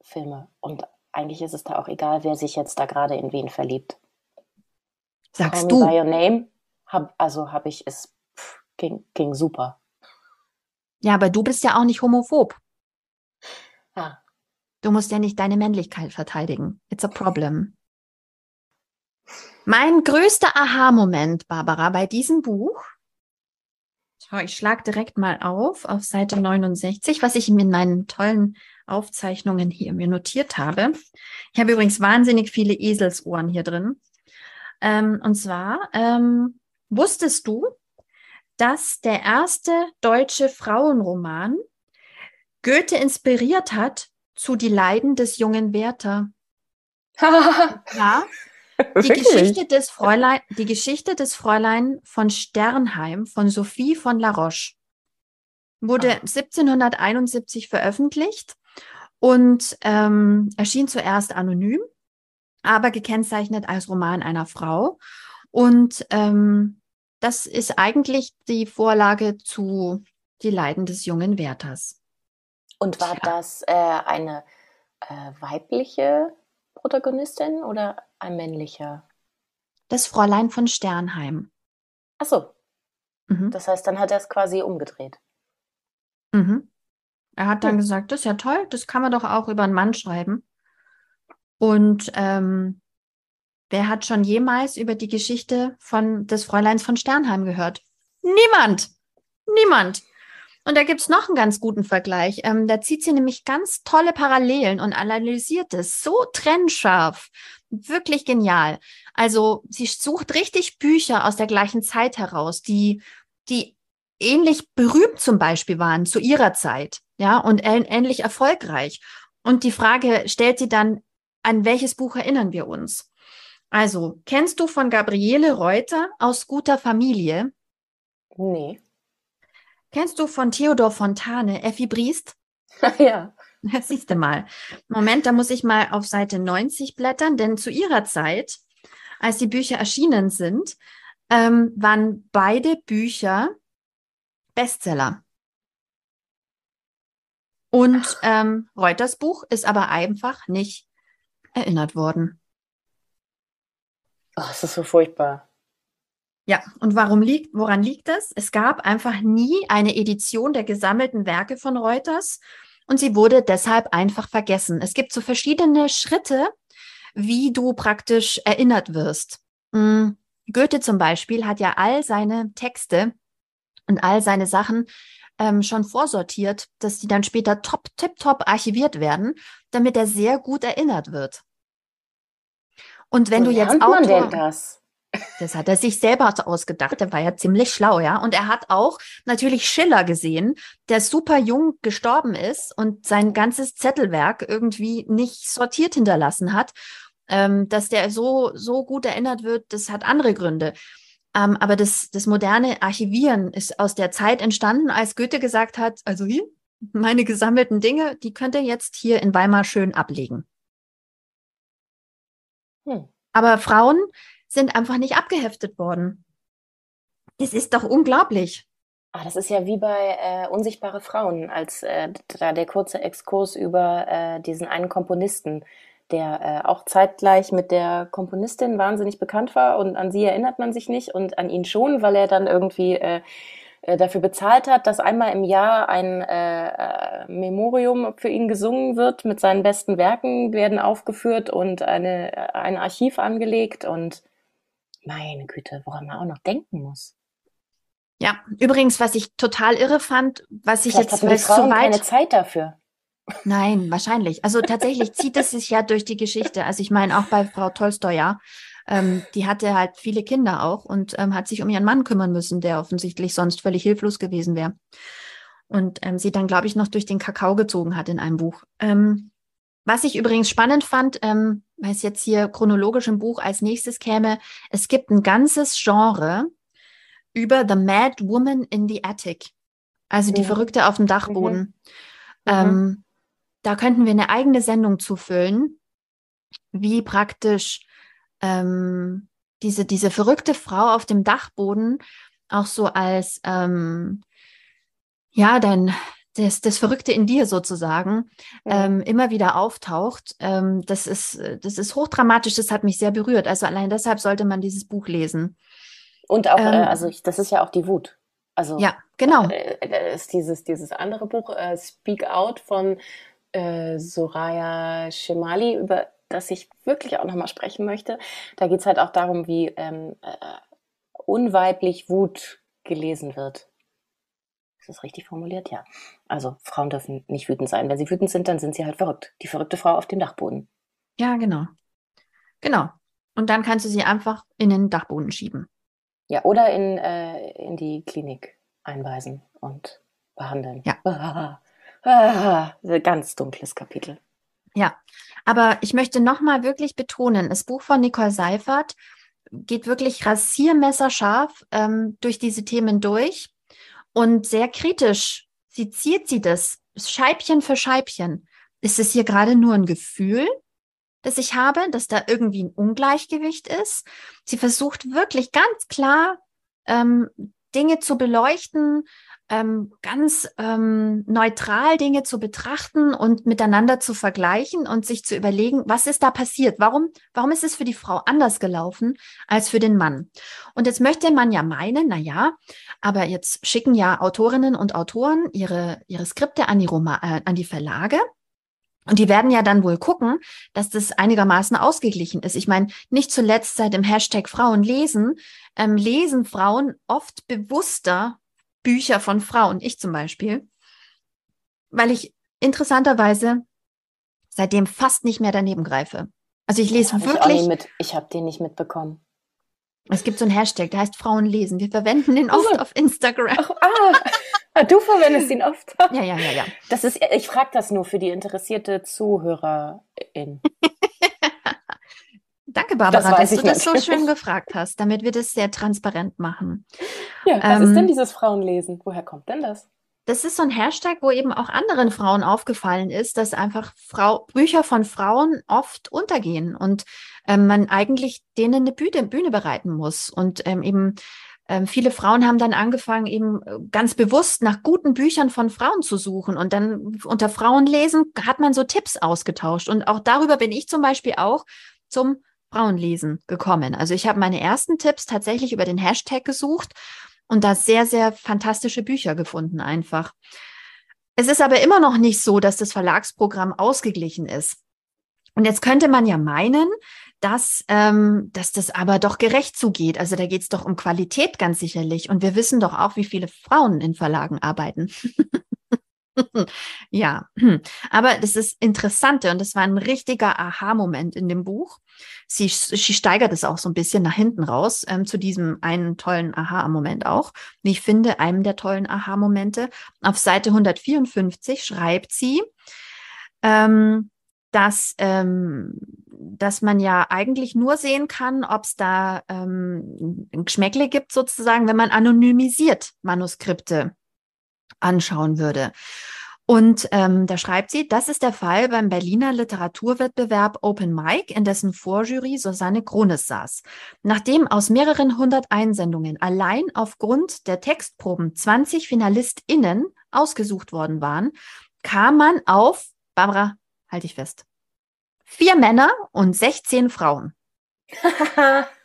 Filme. Und eigentlich ist es da auch egal, wer sich jetzt da gerade in wen verliebt. Sagst Call du? By Your Name hab, also habe ich es, pff, ging, ging super. Ja, aber du bist ja auch nicht homophob. Ja. Du musst ja nicht deine Männlichkeit verteidigen. It's a problem. Mein größter Aha-Moment, Barbara, bei diesem Buch, ich schlage direkt mal auf, auf Seite 69, was ich in meinen tollen Aufzeichnungen hier mir notiert habe. Ich habe übrigens wahnsinnig viele Eselsohren hier drin. Ähm, und zwar ähm, Wusstest du, dass der erste deutsche Frauenroman Goethe inspiriert hat zu Die Leiden des jungen Werther? ja. Die Geschichte, des Fräulein, die Geschichte des Fräulein von Sternheim von Sophie von La Roche wurde ah. 1771 veröffentlicht und ähm, erschien zuerst anonym, aber gekennzeichnet als Roman einer Frau. Und ähm, das ist eigentlich die Vorlage zu Die Leiden des jungen Werthers. Und war ja. das äh, eine äh, weibliche Protagonistin oder ein männlicher? Das Fräulein von Sternheim. Ach so. Mhm. Das heißt, dann hat er es quasi umgedreht. Mhm. Er hat dann ja. gesagt, das ist ja toll, das kann man doch auch über einen Mann schreiben. Und ähm, Wer hat schon jemals über die Geschichte von des Fräuleins von Sternheim gehört? Niemand. Niemand. Und da gibt's noch einen ganz guten Vergleich. Ähm, da zieht sie nämlich ganz tolle Parallelen und analysiert es so trennscharf. Wirklich genial. Also sie sucht richtig Bücher aus der gleichen Zeit heraus, die, die ähnlich berühmt zum Beispiel waren zu ihrer Zeit, ja, und ähnlich erfolgreich. Und die Frage stellt sie dann, an welches Buch erinnern wir uns? Also, kennst du von Gabriele Reuter aus guter Familie? Nee. Kennst du von Theodor Fontane Effi Briest? ja. Das siehst du mal. Moment, da muss ich mal auf Seite 90 blättern, denn zu ihrer Zeit, als die Bücher erschienen sind, ähm, waren beide Bücher Bestseller. Und ähm, Reuters Buch ist aber einfach nicht erinnert worden. Oh, es ist so furchtbar. Ja, und warum liegt, woran liegt das? Es gab einfach nie eine Edition der gesammelten Werke von Reuters und sie wurde deshalb einfach vergessen. Es gibt so verschiedene Schritte, wie du praktisch erinnert wirst. Hm, Goethe zum Beispiel hat ja all seine Texte und all seine Sachen ähm, schon vorsortiert, dass die dann später top, tip, top archiviert werden, damit er sehr gut erinnert wird. Und wenn Wo du jetzt Autor, man denn das? Das hat er sich selber ausgedacht. Der war ja ziemlich schlau, ja. Und er hat auch natürlich Schiller gesehen, der super jung gestorben ist und sein ganzes Zettelwerk irgendwie nicht sortiert hinterlassen hat. Ähm, dass der so, so gut erinnert wird, das hat andere Gründe. Ähm, aber das, das moderne Archivieren ist aus der Zeit entstanden, als Goethe gesagt hat, also hier, meine gesammelten Dinge, die könnt ihr jetzt hier in Weimar schön ablegen. Hm. Aber Frauen sind einfach nicht abgeheftet worden. Das ist doch unglaublich. Ah, das ist ja wie bei äh, Unsichtbare Frauen, als äh, da der kurze Exkurs über äh, diesen einen Komponisten, der äh, auch zeitgleich mit der Komponistin wahnsinnig bekannt war und an sie erinnert man sich nicht und an ihn schon, weil er dann irgendwie äh, dafür bezahlt hat, dass einmal im Jahr ein äh, äh, Memorium für ihn gesungen wird mit seinen besten Werken werden aufgeführt und eine, äh, ein Archiv angelegt und meine Güte, woran man auch noch denken muss. Ja, übrigens, was ich total irre fand, was ich Vielleicht jetzt hatten die Frauen weit, keine Zeit dafür. Nein, wahrscheinlich. Also tatsächlich zieht es sich ja durch die Geschichte. Also ich meine auch bei Frau Tolstoi, ja. Ähm, die hatte halt viele Kinder auch und ähm, hat sich um ihren Mann kümmern müssen, der offensichtlich sonst völlig hilflos gewesen wäre. Und ähm, sie dann, glaube ich, noch durch den Kakao gezogen hat in einem Buch. Ähm, was ich übrigens spannend fand, ähm, weil es jetzt hier chronologisch im Buch als nächstes käme, es gibt ein ganzes Genre über The Mad Woman in the Attic. Also die mhm. Verrückte auf dem Dachboden. Mhm. Ähm, da könnten wir eine eigene Sendung zufüllen, wie praktisch ähm, diese, diese verrückte Frau auf dem Dachboden auch so als, ähm, ja, dein, das, das Verrückte in dir sozusagen ja. ähm, immer wieder auftaucht. Ähm, das, ist, das ist hochdramatisch, das hat mich sehr berührt. Also allein deshalb sollte man dieses Buch lesen. Und auch, äh, ähm, also ich, das ist ja auch die Wut. Also ja, genau. Äh, äh ist dieses, dieses andere Buch, äh, Speak Out von äh, Soraya Shemali, über das ich wirklich auch nochmal sprechen möchte. Da geht es halt auch darum, wie ähm, äh, unweiblich Wut gelesen wird. Ist das richtig formuliert? Ja. Also Frauen dürfen nicht wütend sein. Wenn sie wütend sind, dann sind sie halt verrückt. Die verrückte Frau auf dem Dachboden. Ja, genau. Genau. Und dann kannst du sie einfach in den Dachboden schieben. Ja, oder in, äh, in die Klinik einweisen und behandeln. Ja. Ah, ah, ganz dunkles Kapitel. Ja, aber ich möchte nochmal wirklich betonen, das Buch von Nicole Seifert geht wirklich rasiermesserscharf ähm, durch diese Themen durch und sehr kritisch seziert sie das Scheibchen für Scheibchen. Ist es hier gerade nur ein Gefühl, das ich habe, dass da irgendwie ein Ungleichgewicht ist? Sie versucht wirklich ganz klar ähm, Dinge zu beleuchten, ähm, ganz ähm, neutral Dinge zu betrachten und miteinander zu vergleichen und sich zu überlegen, was ist da passiert? Warum, warum ist es für die Frau anders gelaufen als für den Mann? Und jetzt möchte man ja meinen, na ja, aber jetzt schicken ja Autorinnen und Autoren ihre, ihre Skripte an die, Roma, äh, an die Verlage. Und die werden ja dann wohl gucken, dass das einigermaßen ausgeglichen ist. Ich meine, nicht zuletzt seit dem Hashtag Frauen lesen, ähm, lesen Frauen oft bewusster Bücher von Frauen, ich zum Beispiel, weil ich interessanterweise seitdem fast nicht mehr daneben greife. Also ich lese wirklich. Ich, ich habe den nicht mitbekommen. Es gibt so einen Hashtag, der heißt Frauen lesen. Wir verwenden den oft oh. auf Instagram. Ach, ah, ah, du verwendest ihn oft. Ja, ja, ja, ja. Das ist, ich frage das nur für die interessierte Zuhörerin. Danke, Barbara, das dass du das so schön gefragt hast, damit wir das sehr transparent machen. Ja, was ähm, ist denn dieses Frauenlesen? Woher kommt denn das? Das ist so ein Hashtag, wo eben auch anderen Frauen aufgefallen ist, dass einfach Frau, Bücher von Frauen oft untergehen und ähm, man eigentlich denen eine Bühne, Bühne bereiten muss. Und ähm, eben ähm, viele Frauen haben dann angefangen, eben äh, ganz bewusst nach guten Büchern von Frauen zu suchen. Und dann unter Frauenlesen hat man so Tipps ausgetauscht. Und auch darüber bin ich zum Beispiel auch zum Frauenlesen gekommen. Also ich habe meine ersten Tipps tatsächlich über den Hashtag gesucht und da sehr, sehr fantastische Bücher gefunden einfach. Es ist aber immer noch nicht so, dass das Verlagsprogramm ausgeglichen ist. Und jetzt könnte man ja meinen, dass, ähm, dass das aber doch gerecht zugeht. Also da geht es doch um Qualität ganz sicherlich. Und wir wissen doch auch, wie viele Frauen in Verlagen arbeiten. ja, aber das ist Interessante und das war ein richtiger Aha-Moment in dem Buch. Sie, sie steigert es auch so ein bisschen nach hinten raus ähm, zu diesem einen tollen Aha-Moment auch. Wie ich finde, einem der tollen Aha-Momente. Auf Seite 154 schreibt sie, ähm, dass, ähm, dass man ja eigentlich nur sehen kann, ob es da ähm, Geschmäckle gibt, sozusagen, wenn man anonymisiert Manuskripte anschauen würde. Und ähm, da schreibt sie, das ist der Fall beim Berliner Literaturwettbewerb Open Mic, in dessen Vorjury Susanne Krones saß. Nachdem aus mehreren hundert Einsendungen allein aufgrund der Textproben 20 FinalistInnen ausgesucht worden waren, kam man auf, Barbara, halte ich fest, vier Männer und 16 Frauen.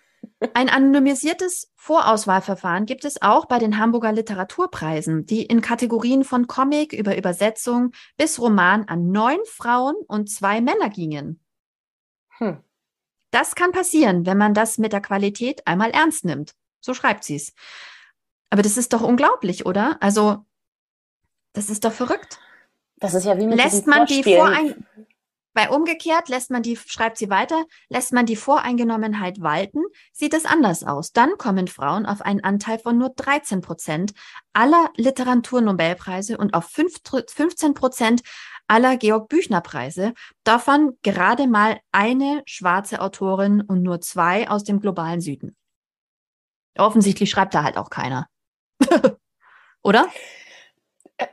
Ein anonymisiertes Vorauswahlverfahren gibt es auch bei den Hamburger Literaturpreisen, die in Kategorien von Comic über Übersetzung bis Roman an neun Frauen und zwei Männer gingen. Hm. Das kann passieren, wenn man das mit der Qualität einmal ernst nimmt. So schreibt sie es. Aber das ist doch unglaublich, oder? Also, das ist doch verrückt. Das ist ja wie mit Lässt man die Vorein bei umgekehrt lässt man die, schreibt sie weiter, lässt man die Voreingenommenheit walten, sieht es anders aus. Dann kommen Frauen auf einen Anteil von nur 13 Prozent aller Literaturnobelpreise und auf 15 Prozent aller Georg Büchner Preise, davon gerade mal eine schwarze Autorin und nur zwei aus dem globalen Süden. Offensichtlich schreibt da halt auch keiner. Oder? Äh,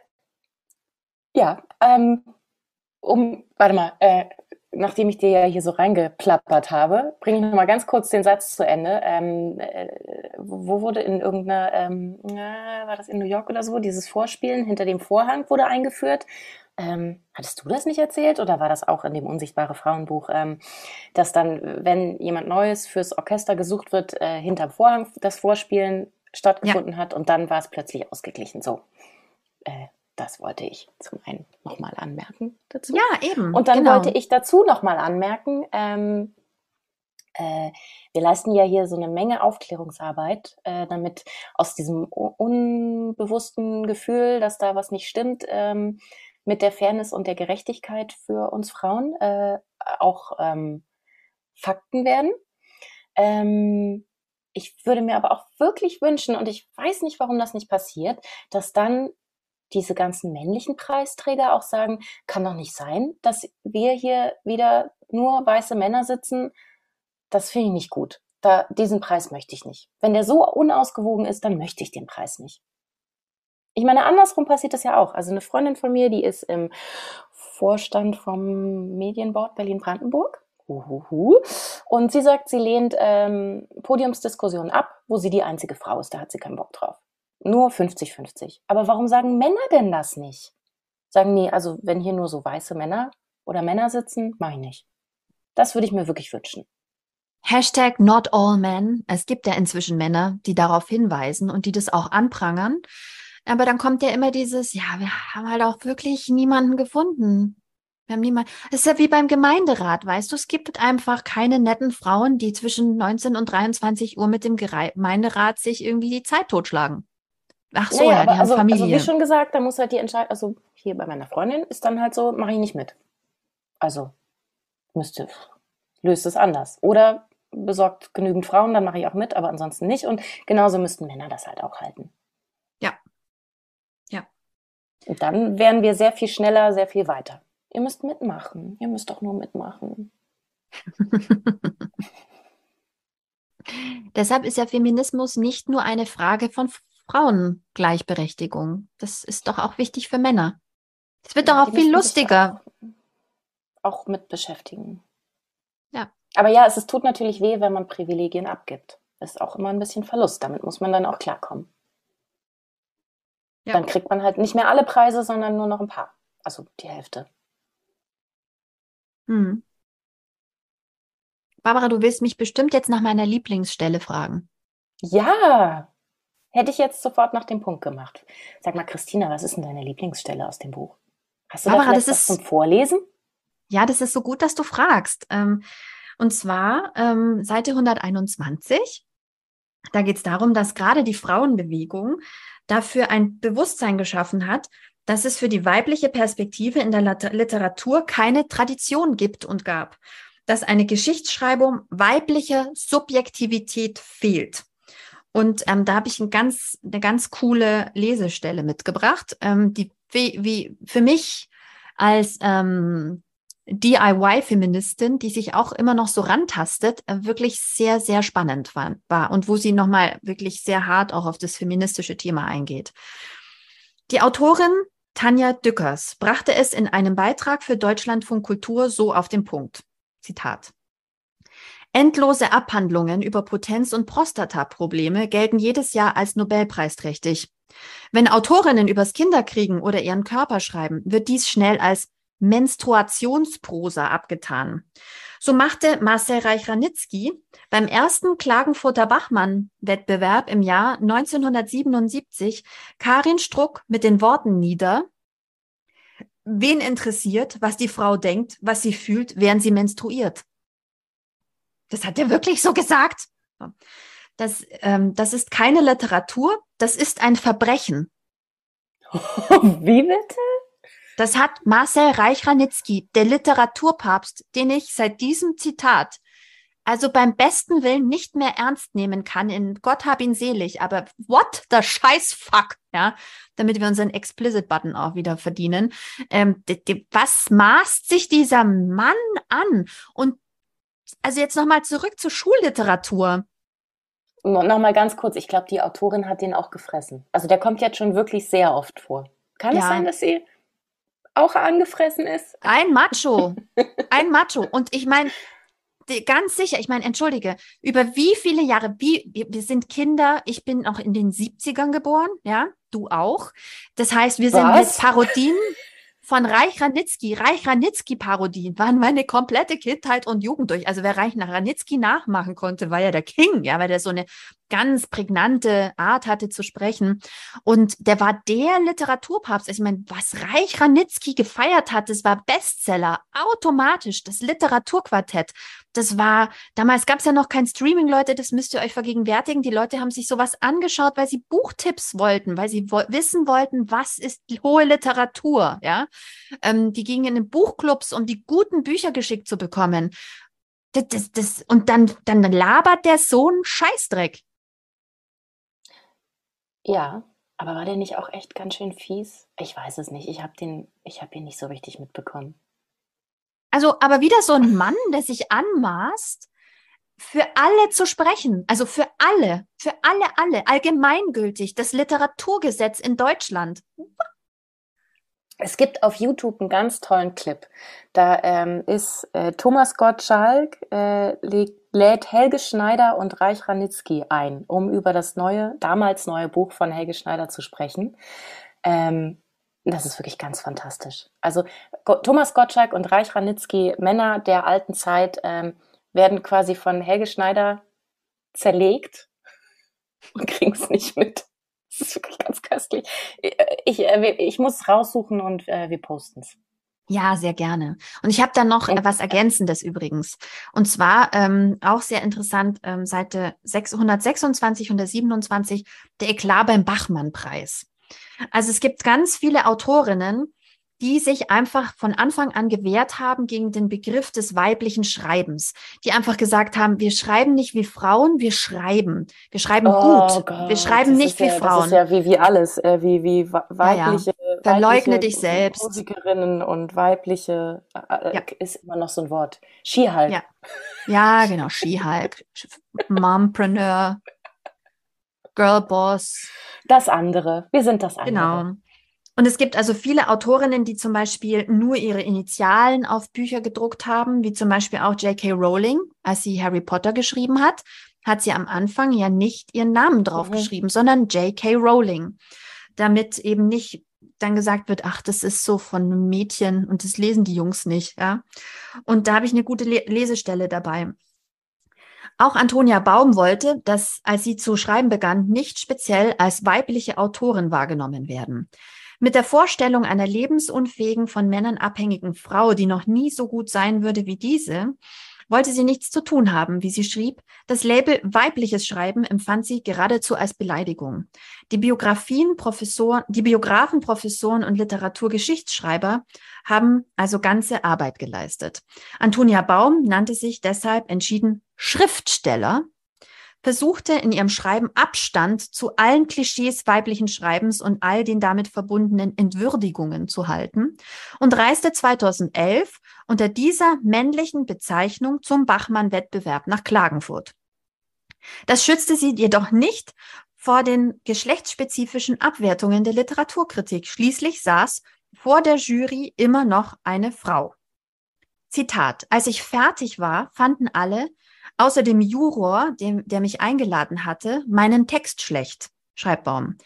ja, ähm, um, warte mal, äh, nachdem ich dir ja hier so reingeplappert habe, bringe ich noch mal ganz kurz den Satz zu Ende. Ähm, äh, wo wurde in irgendeiner, ähm, äh, war das in New York oder so, dieses Vorspielen hinter dem Vorhang wurde eingeführt. Ähm, hattest du das nicht erzählt oder war das auch in dem Unsichtbare Frauenbuch, ähm, dass dann, wenn jemand Neues fürs Orchester gesucht wird, äh, hinterm Vorhang das Vorspielen stattgefunden ja. hat und dann war es plötzlich ausgeglichen. So. Äh, das wollte ich zum einen nochmal anmerken dazu. Ja, eben. Und dann genau. wollte ich dazu nochmal anmerken, ähm, äh, wir leisten ja hier so eine Menge Aufklärungsarbeit, äh, damit aus diesem unbewussten Gefühl, dass da was nicht stimmt, ähm, mit der Fairness und der Gerechtigkeit für uns Frauen äh, auch ähm, Fakten werden. Ähm, ich würde mir aber auch wirklich wünschen, und ich weiß nicht, warum das nicht passiert, dass dann diese ganzen männlichen Preisträger auch sagen, kann doch nicht sein, dass wir hier wieder nur weiße Männer sitzen. Das finde ich nicht gut. Da, diesen Preis möchte ich nicht. Wenn der so unausgewogen ist, dann möchte ich den Preis nicht. Ich meine, andersrum passiert das ja auch. Also eine Freundin von mir, die ist im Vorstand vom Medienboard Berlin-Brandenburg. Und sie sagt, sie lehnt ähm, Podiumsdiskussionen ab, wo sie die einzige Frau ist. Da hat sie keinen Bock drauf. Nur 50-50. Aber warum sagen Männer denn das nicht? Sagen, nee, also wenn hier nur so weiße Männer oder Männer sitzen, mach ich nicht. Das würde ich mir wirklich wünschen. Hashtag not all men. Es gibt ja inzwischen Männer, die darauf hinweisen und die das auch anprangern. Aber dann kommt ja immer dieses, ja, wir haben halt auch wirklich niemanden gefunden. Wir haben niemanden. Es ist ja wie beim Gemeinderat, weißt du, es gibt einfach keine netten Frauen, die zwischen 19 und 23 Uhr mit dem Gemeinderat sich irgendwie die Zeit totschlagen. Ach so, naja, ja, die haben also, Familie. Also wie schon gesagt, da muss halt die Entscheidung, also hier bei meiner Freundin ist dann halt so, mache ich nicht mit. Also müsste, löst es anders. Oder besorgt genügend Frauen, dann mache ich auch mit, aber ansonsten nicht. Und genauso müssten Männer das halt auch halten. Ja. Ja. Und dann wären wir sehr viel schneller, sehr viel weiter. Ihr müsst mitmachen. Ihr müsst doch nur mitmachen. Deshalb ist ja Feminismus nicht nur eine Frage von Frauengleichberechtigung. Das ist doch auch wichtig für Männer. Es wird ja, doch auch viel lustiger. Auch, auch, mit beschäftigen. Ja. Aber ja, es, es tut natürlich weh, wenn man Privilegien abgibt. Das ist auch immer ein bisschen Verlust. Damit muss man dann auch klarkommen. Ja. Dann kriegt man halt nicht mehr alle Preise, sondern nur noch ein paar. Also die Hälfte. Hm. Barbara, du willst mich bestimmt jetzt nach meiner Lieblingsstelle fragen. Ja, Hätte ich jetzt sofort nach dem Punkt gemacht. Sag mal, Christina, was ist denn deine Lieblingsstelle aus dem Buch? Hast du Barbara, da das was ist, zum Vorlesen? Ja, das ist so gut, dass du fragst. Ähm, und zwar ähm, Seite 121. Da geht es darum, dass gerade die Frauenbewegung dafür ein Bewusstsein geschaffen hat, dass es für die weibliche Perspektive in der Literatur keine Tradition gibt und gab, dass eine Geschichtsschreibung weiblicher Subjektivität fehlt. Und ähm, da habe ich ein ganz, eine ganz coole Lesestelle mitgebracht, ähm, die wie, wie für mich als ähm, DIY-Feministin, die sich auch immer noch so rantastet, äh, wirklich sehr, sehr spannend war, war und wo sie nochmal wirklich sehr hart auch auf das feministische Thema eingeht. Die Autorin Tanja Dückers brachte es in einem Beitrag für Deutschlandfunk Kultur so auf den Punkt. Zitat. Endlose Abhandlungen über Potenz- und Prostataprobleme gelten jedes Jahr als Nobelpreisträchtig. Wenn Autorinnen übers Kinderkriegen oder ihren Körper schreiben, wird dies schnell als Menstruationsprosa abgetan. So machte Marcel Reich-Ranitzky beim ersten Klagenfurter Bachmann-Wettbewerb im Jahr 1977 Karin Struck mit den Worten nieder, wen interessiert, was die Frau denkt, was sie fühlt, während sie menstruiert. Das hat er wirklich so gesagt. Das, ähm, das ist keine Literatur, das ist ein Verbrechen. Wie bitte? Das hat Marcel Reich-Ranitzky, der Literaturpapst, den ich seit diesem Zitat also beim besten Willen nicht mehr ernst nehmen kann, in Gott hab ihn selig, aber what the Scheißfuck, ja, damit wir unseren Explicit-Button auch wieder verdienen. Ähm, was maßt sich dieser Mann an? Und also jetzt nochmal zurück zur Schulliteratur. Nochmal ganz kurz, ich glaube, die Autorin hat den auch gefressen. Also der kommt jetzt schon wirklich sehr oft vor. Kann ja. es sein, dass sie auch angefressen ist. Ein Macho. Ein Macho. Und ich meine, ganz sicher, ich meine, entschuldige, über wie viele Jahre, wie, wir sind Kinder, ich bin auch in den 70ern geboren, ja, du auch. Das heißt, wir sind Was? mit Parodien von Reich Ranitzky, Reich Ranitzky-Parodien waren meine komplette Kindheit und Jugend durch. Also wer Reich nach Ranitzky nachmachen konnte, war ja der King, ja, weil der so eine ganz prägnante Art hatte zu sprechen. Und der war der Literaturpapst. Also ich meine, was Reich Ranitzky gefeiert hat, das war Bestseller, automatisch, das Literaturquartett. Das war, damals gab es ja noch kein Streaming, Leute, das müsst ihr euch vergegenwärtigen. Die Leute haben sich sowas angeschaut, weil sie Buchtipps wollten, weil sie wo wissen wollten, was ist hohe Literatur, ja. Ähm, die gingen in den Buchclubs, um die guten Bücher geschickt zu bekommen. Das, das, das, und dann, dann labert der Sohn Scheißdreck. Ja, aber war der nicht auch echt ganz schön fies? Ich weiß es nicht. Ich habe den, ich habe ihn nicht so richtig mitbekommen. Also, aber wieder so ein Mann, der sich anmaßt, für alle zu sprechen. Also für alle, für alle, alle, allgemeingültig, das Literaturgesetz in Deutschland. Es gibt auf YouTube einen ganz tollen Clip. Da ähm, ist äh, Thomas Gottschalk äh, lädt Helge Schneider und Reich Ranitzky ein, um über das neue, damals neue Buch von Helge Schneider zu sprechen. Ähm, das ist wirklich ganz fantastisch. Also Thomas Gottschalk und Reich Ranitzky, Männer der alten Zeit, ähm, werden quasi von Helge Schneider zerlegt und kriegen es nicht mit. Das ist wirklich ganz köstlich. Ich, äh, ich muss raussuchen und äh, wir posten es. Ja, sehr gerne. Und ich habe da noch was Ergänzendes übrigens. Und zwar ähm, auch sehr interessant, ähm, Seite 626 und 127, der Eklat beim Bachmann-Preis. Also es gibt ganz viele Autorinnen, die sich einfach von Anfang an gewehrt haben gegen den Begriff des weiblichen Schreibens, die einfach gesagt haben, wir schreiben nicht wie Frauen, wir schreiben. Wir schreiben oh gut. Gott, wir schreiben nicht wie ja, Frauen. Das ist ja wie, wie alles, äh, wie, wie weibliche, ja, ja. Verleugne weibliche dich selbst. Musikerinnen und weibliche, äh, äh ist immer noch so ein Wort. Skihulk. Ja. ja, genau, Skihulk. Mompreneur. Girlboss. Das andere. Wir sind das andere. Genau. Und es gibt also viele Autorinnen, die zum Beispiel nur ihre Initialen auf Bücher gedruckt haben, wie zum Beispiel auch J.K. Rowling, als sie Harry Potter geschrieben hat, hat sie am Anfang ja nicht ihren Namen draufgeschrieben, mhm. sondern J.K. Rowling, damit eben nicht dann gesagt wird, ach, das ist so von einem Mädchen und das lesen die Jungs nicht, ja. Und da habe ich eine gute Le Lesestelle dabei. Auch Antonia Baum wollte, dass, als sie zu schreiben begann, nicht speziell als weibliche Autorin wahrgenommen werden. Mit der Vorstellung einer lebensunfähigen, von Männern abhängigen Frau, die noch nie so gut sein würde wie diese, wollte sie nichts zu tun haben, wie sie schrieb. Das Label weibliches Schreiben empfand sie geradezu als Beleidigung. Die Biografien, Professoren, die Biografen, Professoren und Literaturgeschichtsschreiber haben also ganze Arbeit geleistet. Antonia Baum nannte sich deshalb entschieden Schriftsteller versuchte in ihrem Schreiben Abstand zu allen Klischees weiblichen Schreibens und all den damit verbundenen Entwürdigungen zu halten und reiste 2011 unter dieser männlichen Bezeichnung zum Bachmann-Wettbewerb nach Klagenfurt. Das schützte sie jedoch nicht vor den geschlechtsspezifischen Abwertungen der Literaturkritik. Schließlich saß vor der Jury immer noch eine Frau. Zitat, als ich fertig war, fanden alle, außer dem Juror, dem, der mich eingeladen hatte, meinen Text schlecht, schreibt Baum.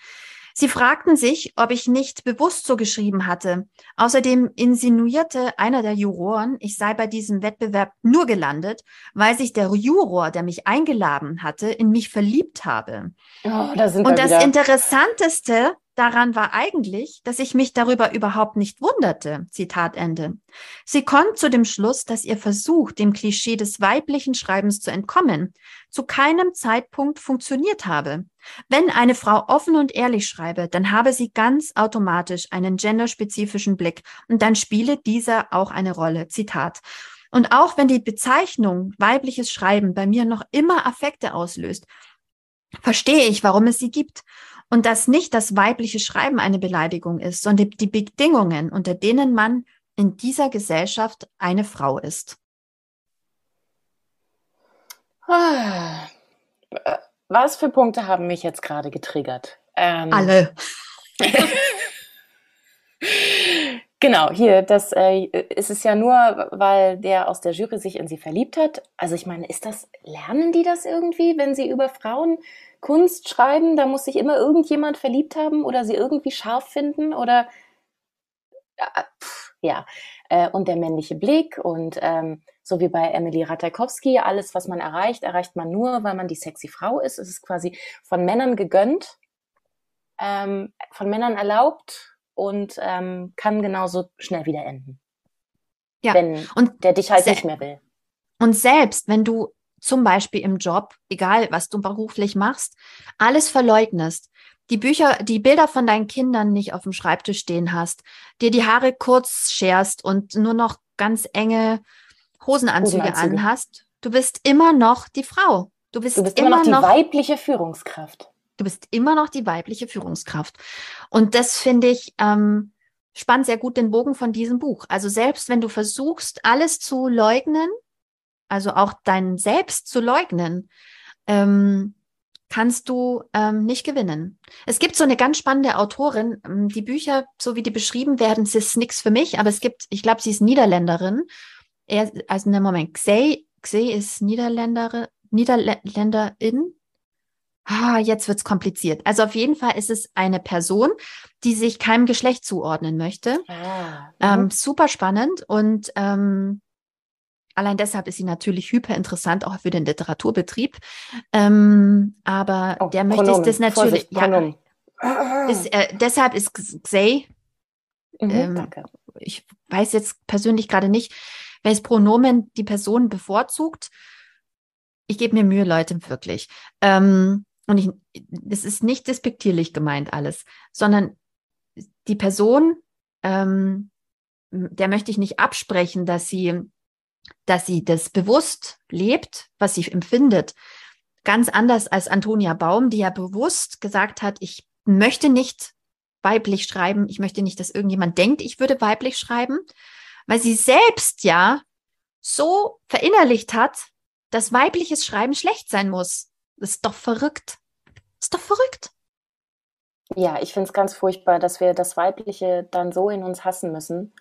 Sie fragten sich, ob ich nicht bewusst so geschrieben hatte. Außerdem insinuierte einer der Juroren, ich sei bei diesem Wettbewerb nur gelandet, weil sich der Juror, der mich eingeladen hatte, in mich verliebt habe. Oh, da Und das wieder. Interessanteste daran war eigentlich, dass ich mich darüber überhaupt nicht wunderte. Zitat Ende. Sie kommt zu dem Schluss, dass ihr Versuch, dem Klischee des weiblichen Schreibens zu entkommen, zu keinem Zeitpunkt funktioniert habe. Wenn eine Frau offen und ehrlich schreibe, dann habe sie ganz automatisch einen genderspezifischen Blick und dann spiele dieser auch eine Rolle. Zitat. Und auch wenn die Bezeichnung weibliches Schreiben bei mir noch immer Affekte auslöst, verstehe ich, warum es sie gibt und dass nicht das weibliche Schreiben eine Beleidigung ist, sondern die Bedingungen, unter denen man in dieser Gesellschaft eine Frau ist. Ah, was für Punkte haben mich jetzt gerade getriggert? Ähm, Alle. genau, hier, das äh, ist es ja nur, weil der aus der Jury sich in sie verliebt hat. Also ich meine, ist das, lernen die das irgendwie, wenn sie über Frauen Kunst schreiben, da muss sich immer irgendjemand verliebt haben oder sie irgendwie scharf finden oder ja, äh, und der männliche Blick und ähm, so wie bei Emily Ratajkowski, alles, was man erreicht, erreicht man nur, weil man die sexy Frau ist. Es ist quasi von Männern gegönnt, ähm, von Männern erlaubt und ähm, kann genauso schnell wieder enden. Ja. Wenn und der dich halt nicht mehr will. Und selbst wenn du zum Beispiel im Job, egal was du beruflich machst, alles verleugnest, die Bücher, die Bilder von deinen Kindern nicht auf dem Schreibtisch stehen hast, dir die Haare kurz scherst und nur noch ganz enge Hosenanzüge, Hosenanzüge. anhast, du bist immer noch die Frau. Du bist, du bist immer, immer, noch die noch, weibliche Führungskraft. Du bist immer noch die weibliche Führungskraft. Und das finde ich ähm, spannt sehr gut den Bogen von diesem Buch. Also selbst wenn du versuchst, alles zu leugnen, also auch dein Selbst zu leugnen, ähm, kannst du ähm, nicht gewinnen. Es gibt so eine ganz spannende Autorin, ähm, die Bücher, so wie die beschrieben werden, es ist nichts für mich, aber es gibt, ich glaube, sie ist Niederländerin. Er, also ne Moment, Xey, Xey ist Niederländerin, Niederländerin. Ah, jetzt wird's kompliziert. Also auf jeden Fall ist es eine Person, die sich keinem Geschlecht zuordnen möchte. Ah, ähm, super spannend und ähm, Allein deshalb ist sie natürlich hyper interessant, auch für den Literaturbetrieb. Ähm, aber oh, der möchte das natürlich. Vorsicht, ja, ist, äh, deshalb ist Xay. Mhm, ähm. Ich weiß jetzt persönlich gerade nicht, welches Pronomen die Person bevorzugt. Ich gebe mir Mühe, Leute, wirklich. Ähm, und ich, das ist nicht despektierlich gemeint alles, sondern die Person, ähm, der möchte ich nicht absprechen, dass sie dass sie das bewusst lebt, was sie empfindet. Ganz anders als Antonia Baum, die ja bewusst gesagt hat, ich möchte nicht weiblich schreiben, ich möchte nicht, dass irgendjemand denkt, ich würde weiblich schreiben, weil sie selbst ja so verinnerlicht hat, dass weibliches Schreiben schlecht sein muss. Das ist doch verrückt. Das ist doch verrückt. Ja, ich finde es ganz furchtbar, dass wir das Weibliche dann so in uns hassen müssen,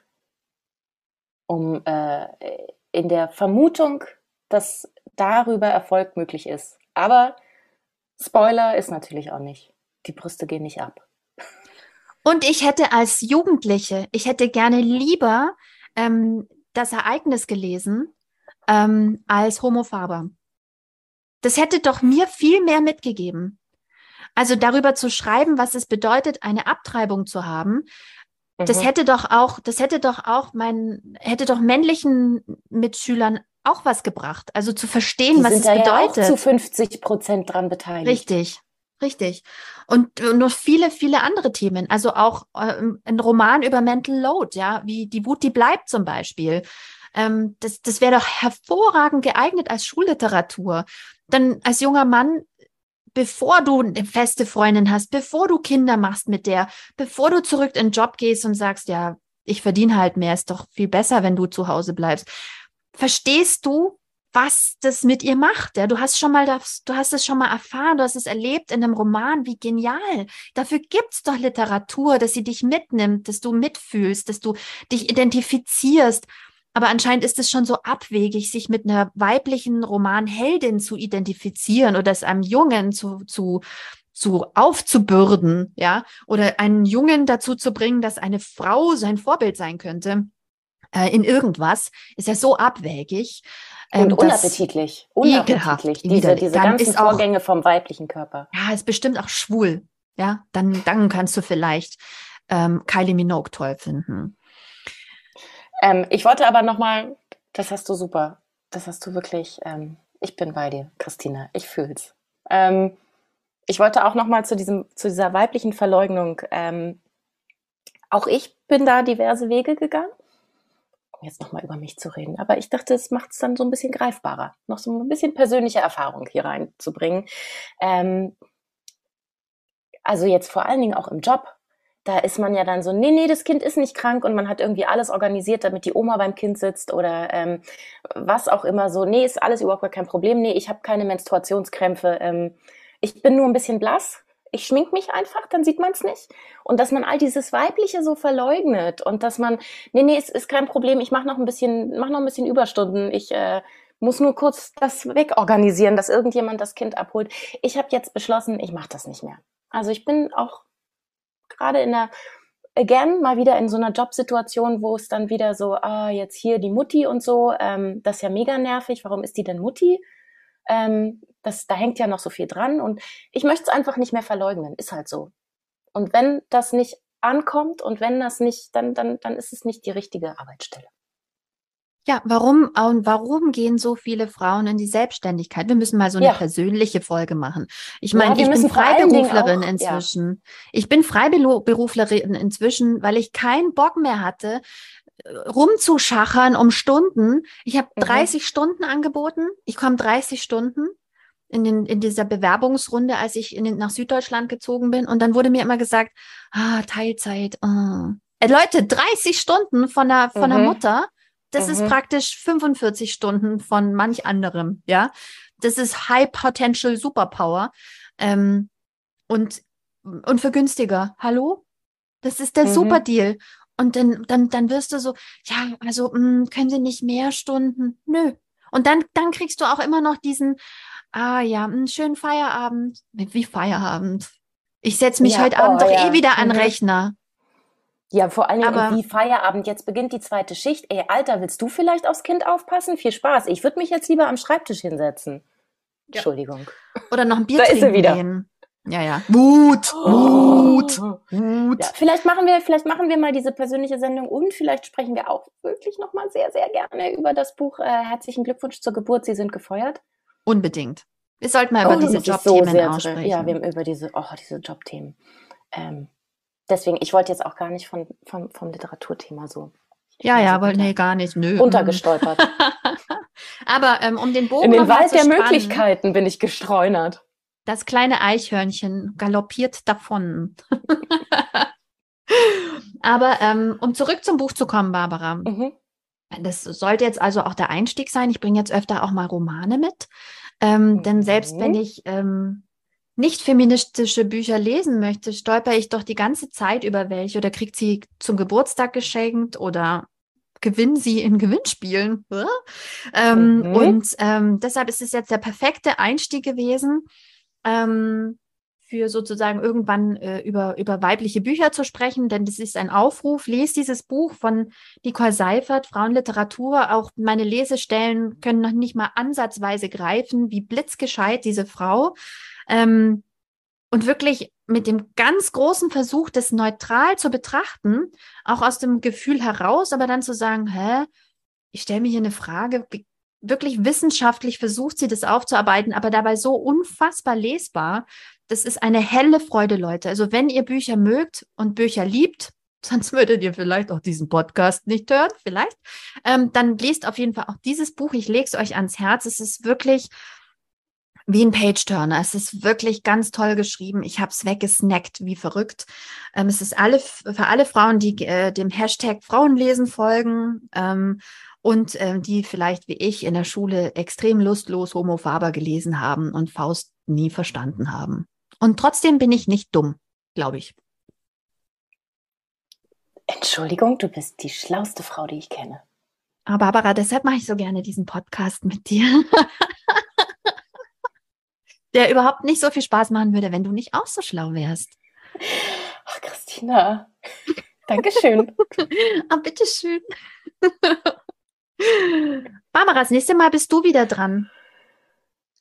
um äh, in der Vermutung, dass darüber Erfolg möglich ist. Aber Spoiler ist natürlich auch nicht. Die Brüste gehen nicht ab. Und ich hätte als Jugendliche, ich hätte gerne lieber ähm, das Ereignis gelesen ähm, als Homo Faber. Das hätte doch mir viel mehr mitgegeben. Also darüber zu schreiben, was es bedeutet, eine Abtreibung zu haben, das mhm. hätte doch auch, das hätte doch auch mein, hätte doch männlichen Mitschülern auch was gebracht. Also zu verstehen, Die was es bedeutet. Ja auch zu 50 Prozent dran beteiligt. Richtig. Richtig. Und, und noch viele, viele andere Themen. Also auch ähm, ein Roman über Mental Load, ja, wie die Wut, die bleibt zum Beispiel. Ähm, das das wäre doch hervorragend geeignet als Schulliteratur. Dann als junger Mann bevor du eine feste Freundin hast, bevor du Kinder machst mit der, bevor du zurück in den Job gehst und sagst, ja, ich verdiene halt mehr, ist doch viel besser, wenn du zu Hause bleibst. Verstehst du, was das mit ihr macht. Ja, du hast schon mal das, du hast es schon mal erfahren, du hast es erlebt in einem Roman, wie genial. Dafür gibt's doch Literatur, dass sie dich mitnimmt, dass du mitfühlst, dass du dich identifizierst. Aber anscheinend ist es schon so abwegig, sich mit einer weiblichen Romanheldin zu identifizieren oder es einem Jungen zu, zu, zu aufzubürden, ja, oder einen Jungen dazu zu bringen, dass eine Frau sein Vorbild sein könnte äh, in irgendwas, ist ja so abwägig. Ähm, und unappetitlich. Unappetitlich. Diese, diese ganzen Vorgänge auch, vom weiblichen Körper. Ja, ist bestimmt auch schwul. Ja, dann, dann kannst du vielleicht ähm, Kylie Minogue toll finden. Ähm, ich wollte aber nochmal, das hast du super. Das hast du wirklich, ähm, ich bin bei dir, Christina. Ich fühl's. Ähm, ich wollte auch nochmal zu diesem, zu dieser weiblichen Verleugnung. Ähm, auch ich bin da diverse Wege gegangen jetzt nochmal über mich zu reden. Aber ich dachte, es macht es dann so ein bisschen greifbarer, noch so ein bisschen persönliche Erfahrung hier reinzubringen. Ähm, also jetzt vor allen Dingen auch im Job. Da ist man ja dann so, nee, nee, das Kind ist nicht krank und man hat irgendwie alles organisiert, damit die Oma beim Kind sitzt oder ähm, was auch immer so, nee, ist alles überhaupt kein Problem, nee, ich habe keine Menstruationskrämpfe, ähm, ich bin nur ein bisschen blass, ich schmink mich einfach, dann sieht man es nicht. Und dass man all dieses Weibliche so verleugnet und dass man, nee, nee, es ist kein Problem, ich mache noch ein bisschen, mach noch ein bisschen Überstunden, ich äh, muss nur kurz das wegorganisieren, dass irgendjemand das Kind abholt. Ich habe jetzt beschlossen, ich mache das nicht mehr. Also ich bin auch gerade in der again mal wieder in so einer Jobsituation, wo es dann wieder so, ah, jetzt hier die Mutti und so, ähm, das ist ja mega nervig. Warum ist die denn Mutti? Ähm, das, da hängt ja noch so viel dran und ich möchte es einfach nicht mehr verleugnen. Ist halt so. Und wenn das nicht ankommt und wenn das nicht, dann, dann, dann ist es nicht die richtige Arbeitsstelle. Ja, warum und warum gehen so viele Frauen in die Selbstständigkeit? Wir müssen mal so eine ja. persönliche Folge machen. Ich meine, ja, ich bin Freiberuflerin auch, inzwischen. Ja. Ich bin Freiberuflerin inzwischen, weil ich keinen Bock mehr hatte, rumzuschachern um Stunden. Ich habe mhm. 30 Stunden angeboten. Ich komme 30 Stunden in, den, in dieser Bewerbungsrunde, als ich in den, nach Süddeutschland gezogen bin. Und dann wurde mir immer gesagt, ah, Teilzeit. Oh. Äh, Leute, 30 Stunden von der, von mhm. der Mutter, das mhm. ist praktisch 45 Stunden von manch anderem, ja. Das ist High Potential Superpower. Ähm, und, und für günstiger. Hallo? Das ist der mhm. Super Deal. Und dann, dann, dann wirst du so, ja, also mh, hm, können Sie nicht mehr Stunden? Nö. Und dann, dann kriegst du auch immer noch diesen, ah ja, einen schönen Feierabend. Wie Feierabend? Ich setze mich ja, heute oh, Abend doch ja. eh wieder an mhm. Rechner. Ja, vor allen Dingen Aber, wie Feierabend. Jetzt beginnt die zweite Schicht. Ey, Alter, willst du vielleicht aufs Kind aufpassen? Viel Spaß. Ich würde mich jetzt lieber am Schreibtisch hinsetzen. Ja. Entschuldigung. Oder noch ein Bier da trinken ist er wieder. gehen. Ja, ja. Mut, Mut, Mut. Ja, vielleicht machen wir, vielleicht machen wir mal diese persönliche Sendung und vielleicht sprechen wir auch wirklich nochmal sehr, sehr gerne über das Buch äh, Herzlichen Glückwunsch zur Geburt. Sie sind gefeuert. Unbedingt. Wir sollten mal über oh, diese Jobthemen so aussprechen. Ja, wir haben über diese, oh, diese Jobthemen. Ähm, deswegen, ich wollte jetzt auch gar nicht von, vom, vom Literaturthema so. Ja, ja, aber nee, gar nicht. Nö. Untergestolpert. aber ähm, um den Bogen In den Wald der spannen, Möglichkeiten bin ich gestreunert. Das kleine Eichhörnchen galoppiert davon. Aber ähm, um zurück zum Buch zu kommen, Barbara. Mhm. Das sollte jetzt also auch der Einstieg sein. Ich bringe jetzt öfter auch mal Romane mit. Ähm, mhm. Denn selbst wenn ich ähm, nicht feministische Bücher lesen möchte, stolper ich doch die ganze Zeit über welche oder kriegt sie zum Geburtstag geschenkt oder gewinne sie in Gewinnspielen. Ähm, mhm. Und ähm, deshalb ist es jetzt der perfekte Einstieg gewesen, ähm, für sozusagen irgendwann äh, über, über weibliche Bücher zu sprechen, denn das ist ein Aufruf. Lest dieses Buch von Nicole Seifert, Frauenliteratur. Auch meine Lesestellen können noch nicht mal ansatzweise greifen, wie blitzgescheit diese Frau. Ähm, und wirklich mit dem ganz großen Versuch, das neutral zu betrachten, auch aus dem Gefühl heraus, aber dann zu sagen, hä, ich stelle mir hier eine Frage, wirklich wissenschaftlich versucht sie das aufzuarbeiten, aber dabei so unfassbar lesbar. Das ist eine helle Freude, Leute. Also wenn ihr Bücher mögt und Bücher liebt, sonst würdet ihr vielleicht auch diesen Podcast nicht hören, vielleicht, ähm, dann lest auf jeden Fall auch dieses Buch. Ich lege es euch ans Herz. Es ist wirklich Wie ein Page-Turner. Es ist wirklich ganz toll geschrieben. Ich habe es weggesnackt, wie verrückt. Ähm, es ist alle, für alle Frauen, die äh, dem Hashtag Frauenlesen folgen ähm, und ähm, die vielleicht wie ich in der Schule extrem lustlos Homo Faber gelesen haben und Faust nie verstanden haben. Und trotzdem bin ich nicht dumm, glaube ich. Entschuldigung, du bist die schlauste Frau, die ich kenne. Aber Barbara, deshalb mache ich so gerne diesen Podcast mit dir. Der überhaupt nicht so viel Spaß machen würde, wenn du nicht auch so schlau wärst. Ach, Christina. Dankeschön. ah, bitteschön. Barbara, das nächste Mal bist du wieder dran.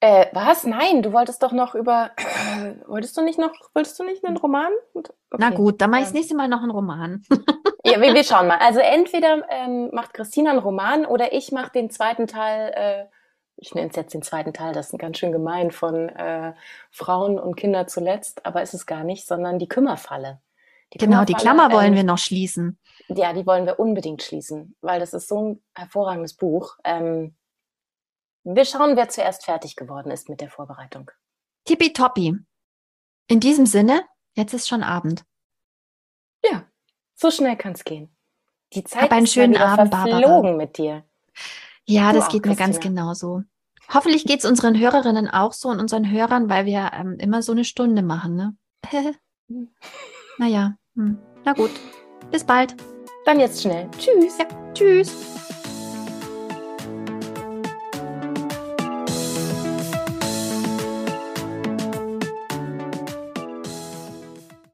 Äh, was? Nein, du wolltest doch noch über. Wolltest du nicht noch, wolltest du nicht einen Roman? Okay. Na gut, dann mache ich das nächste Mal noch einen Roman. ja, wir, wir, schauen mal. Also entweder ähm, macht Christina einen Roman oder ich mache den zweiten Teil, äh, ich nenne es jetzt den zweiten Teil, das ist ganz schön gemein, von äh, Frauen und Kinder zuletzt, aber ist es gar nicht, sondern die Kümmerfalle. Die genau, die Klammer wollen ähm, wir noch schließen. Ja, die wollen wir unbedingt schließen, weil das ist so ein hervorragendes Buch. Ähm, wir schauen, wer zuerst fertig geworden ist mit der Vorbereitung. Tippitoppi. In diesem Sinne, jetzt ist schon Abend. Ja, so schnell kann es gehen. Die Zeit Hab einen ist schönen Abend, verflogen Barbara. mit dir. Ja, du das geht Christina. mir ganz genauso. Hoffentlich geht es unseren Hörerinnen auch so und unseren Hörern, weil wir ähm, immer so eine Stunde machen, ne? naja, hm. na gut. Bis bald. Dann jetzt schnell. Tschüss. Ja, tschüss.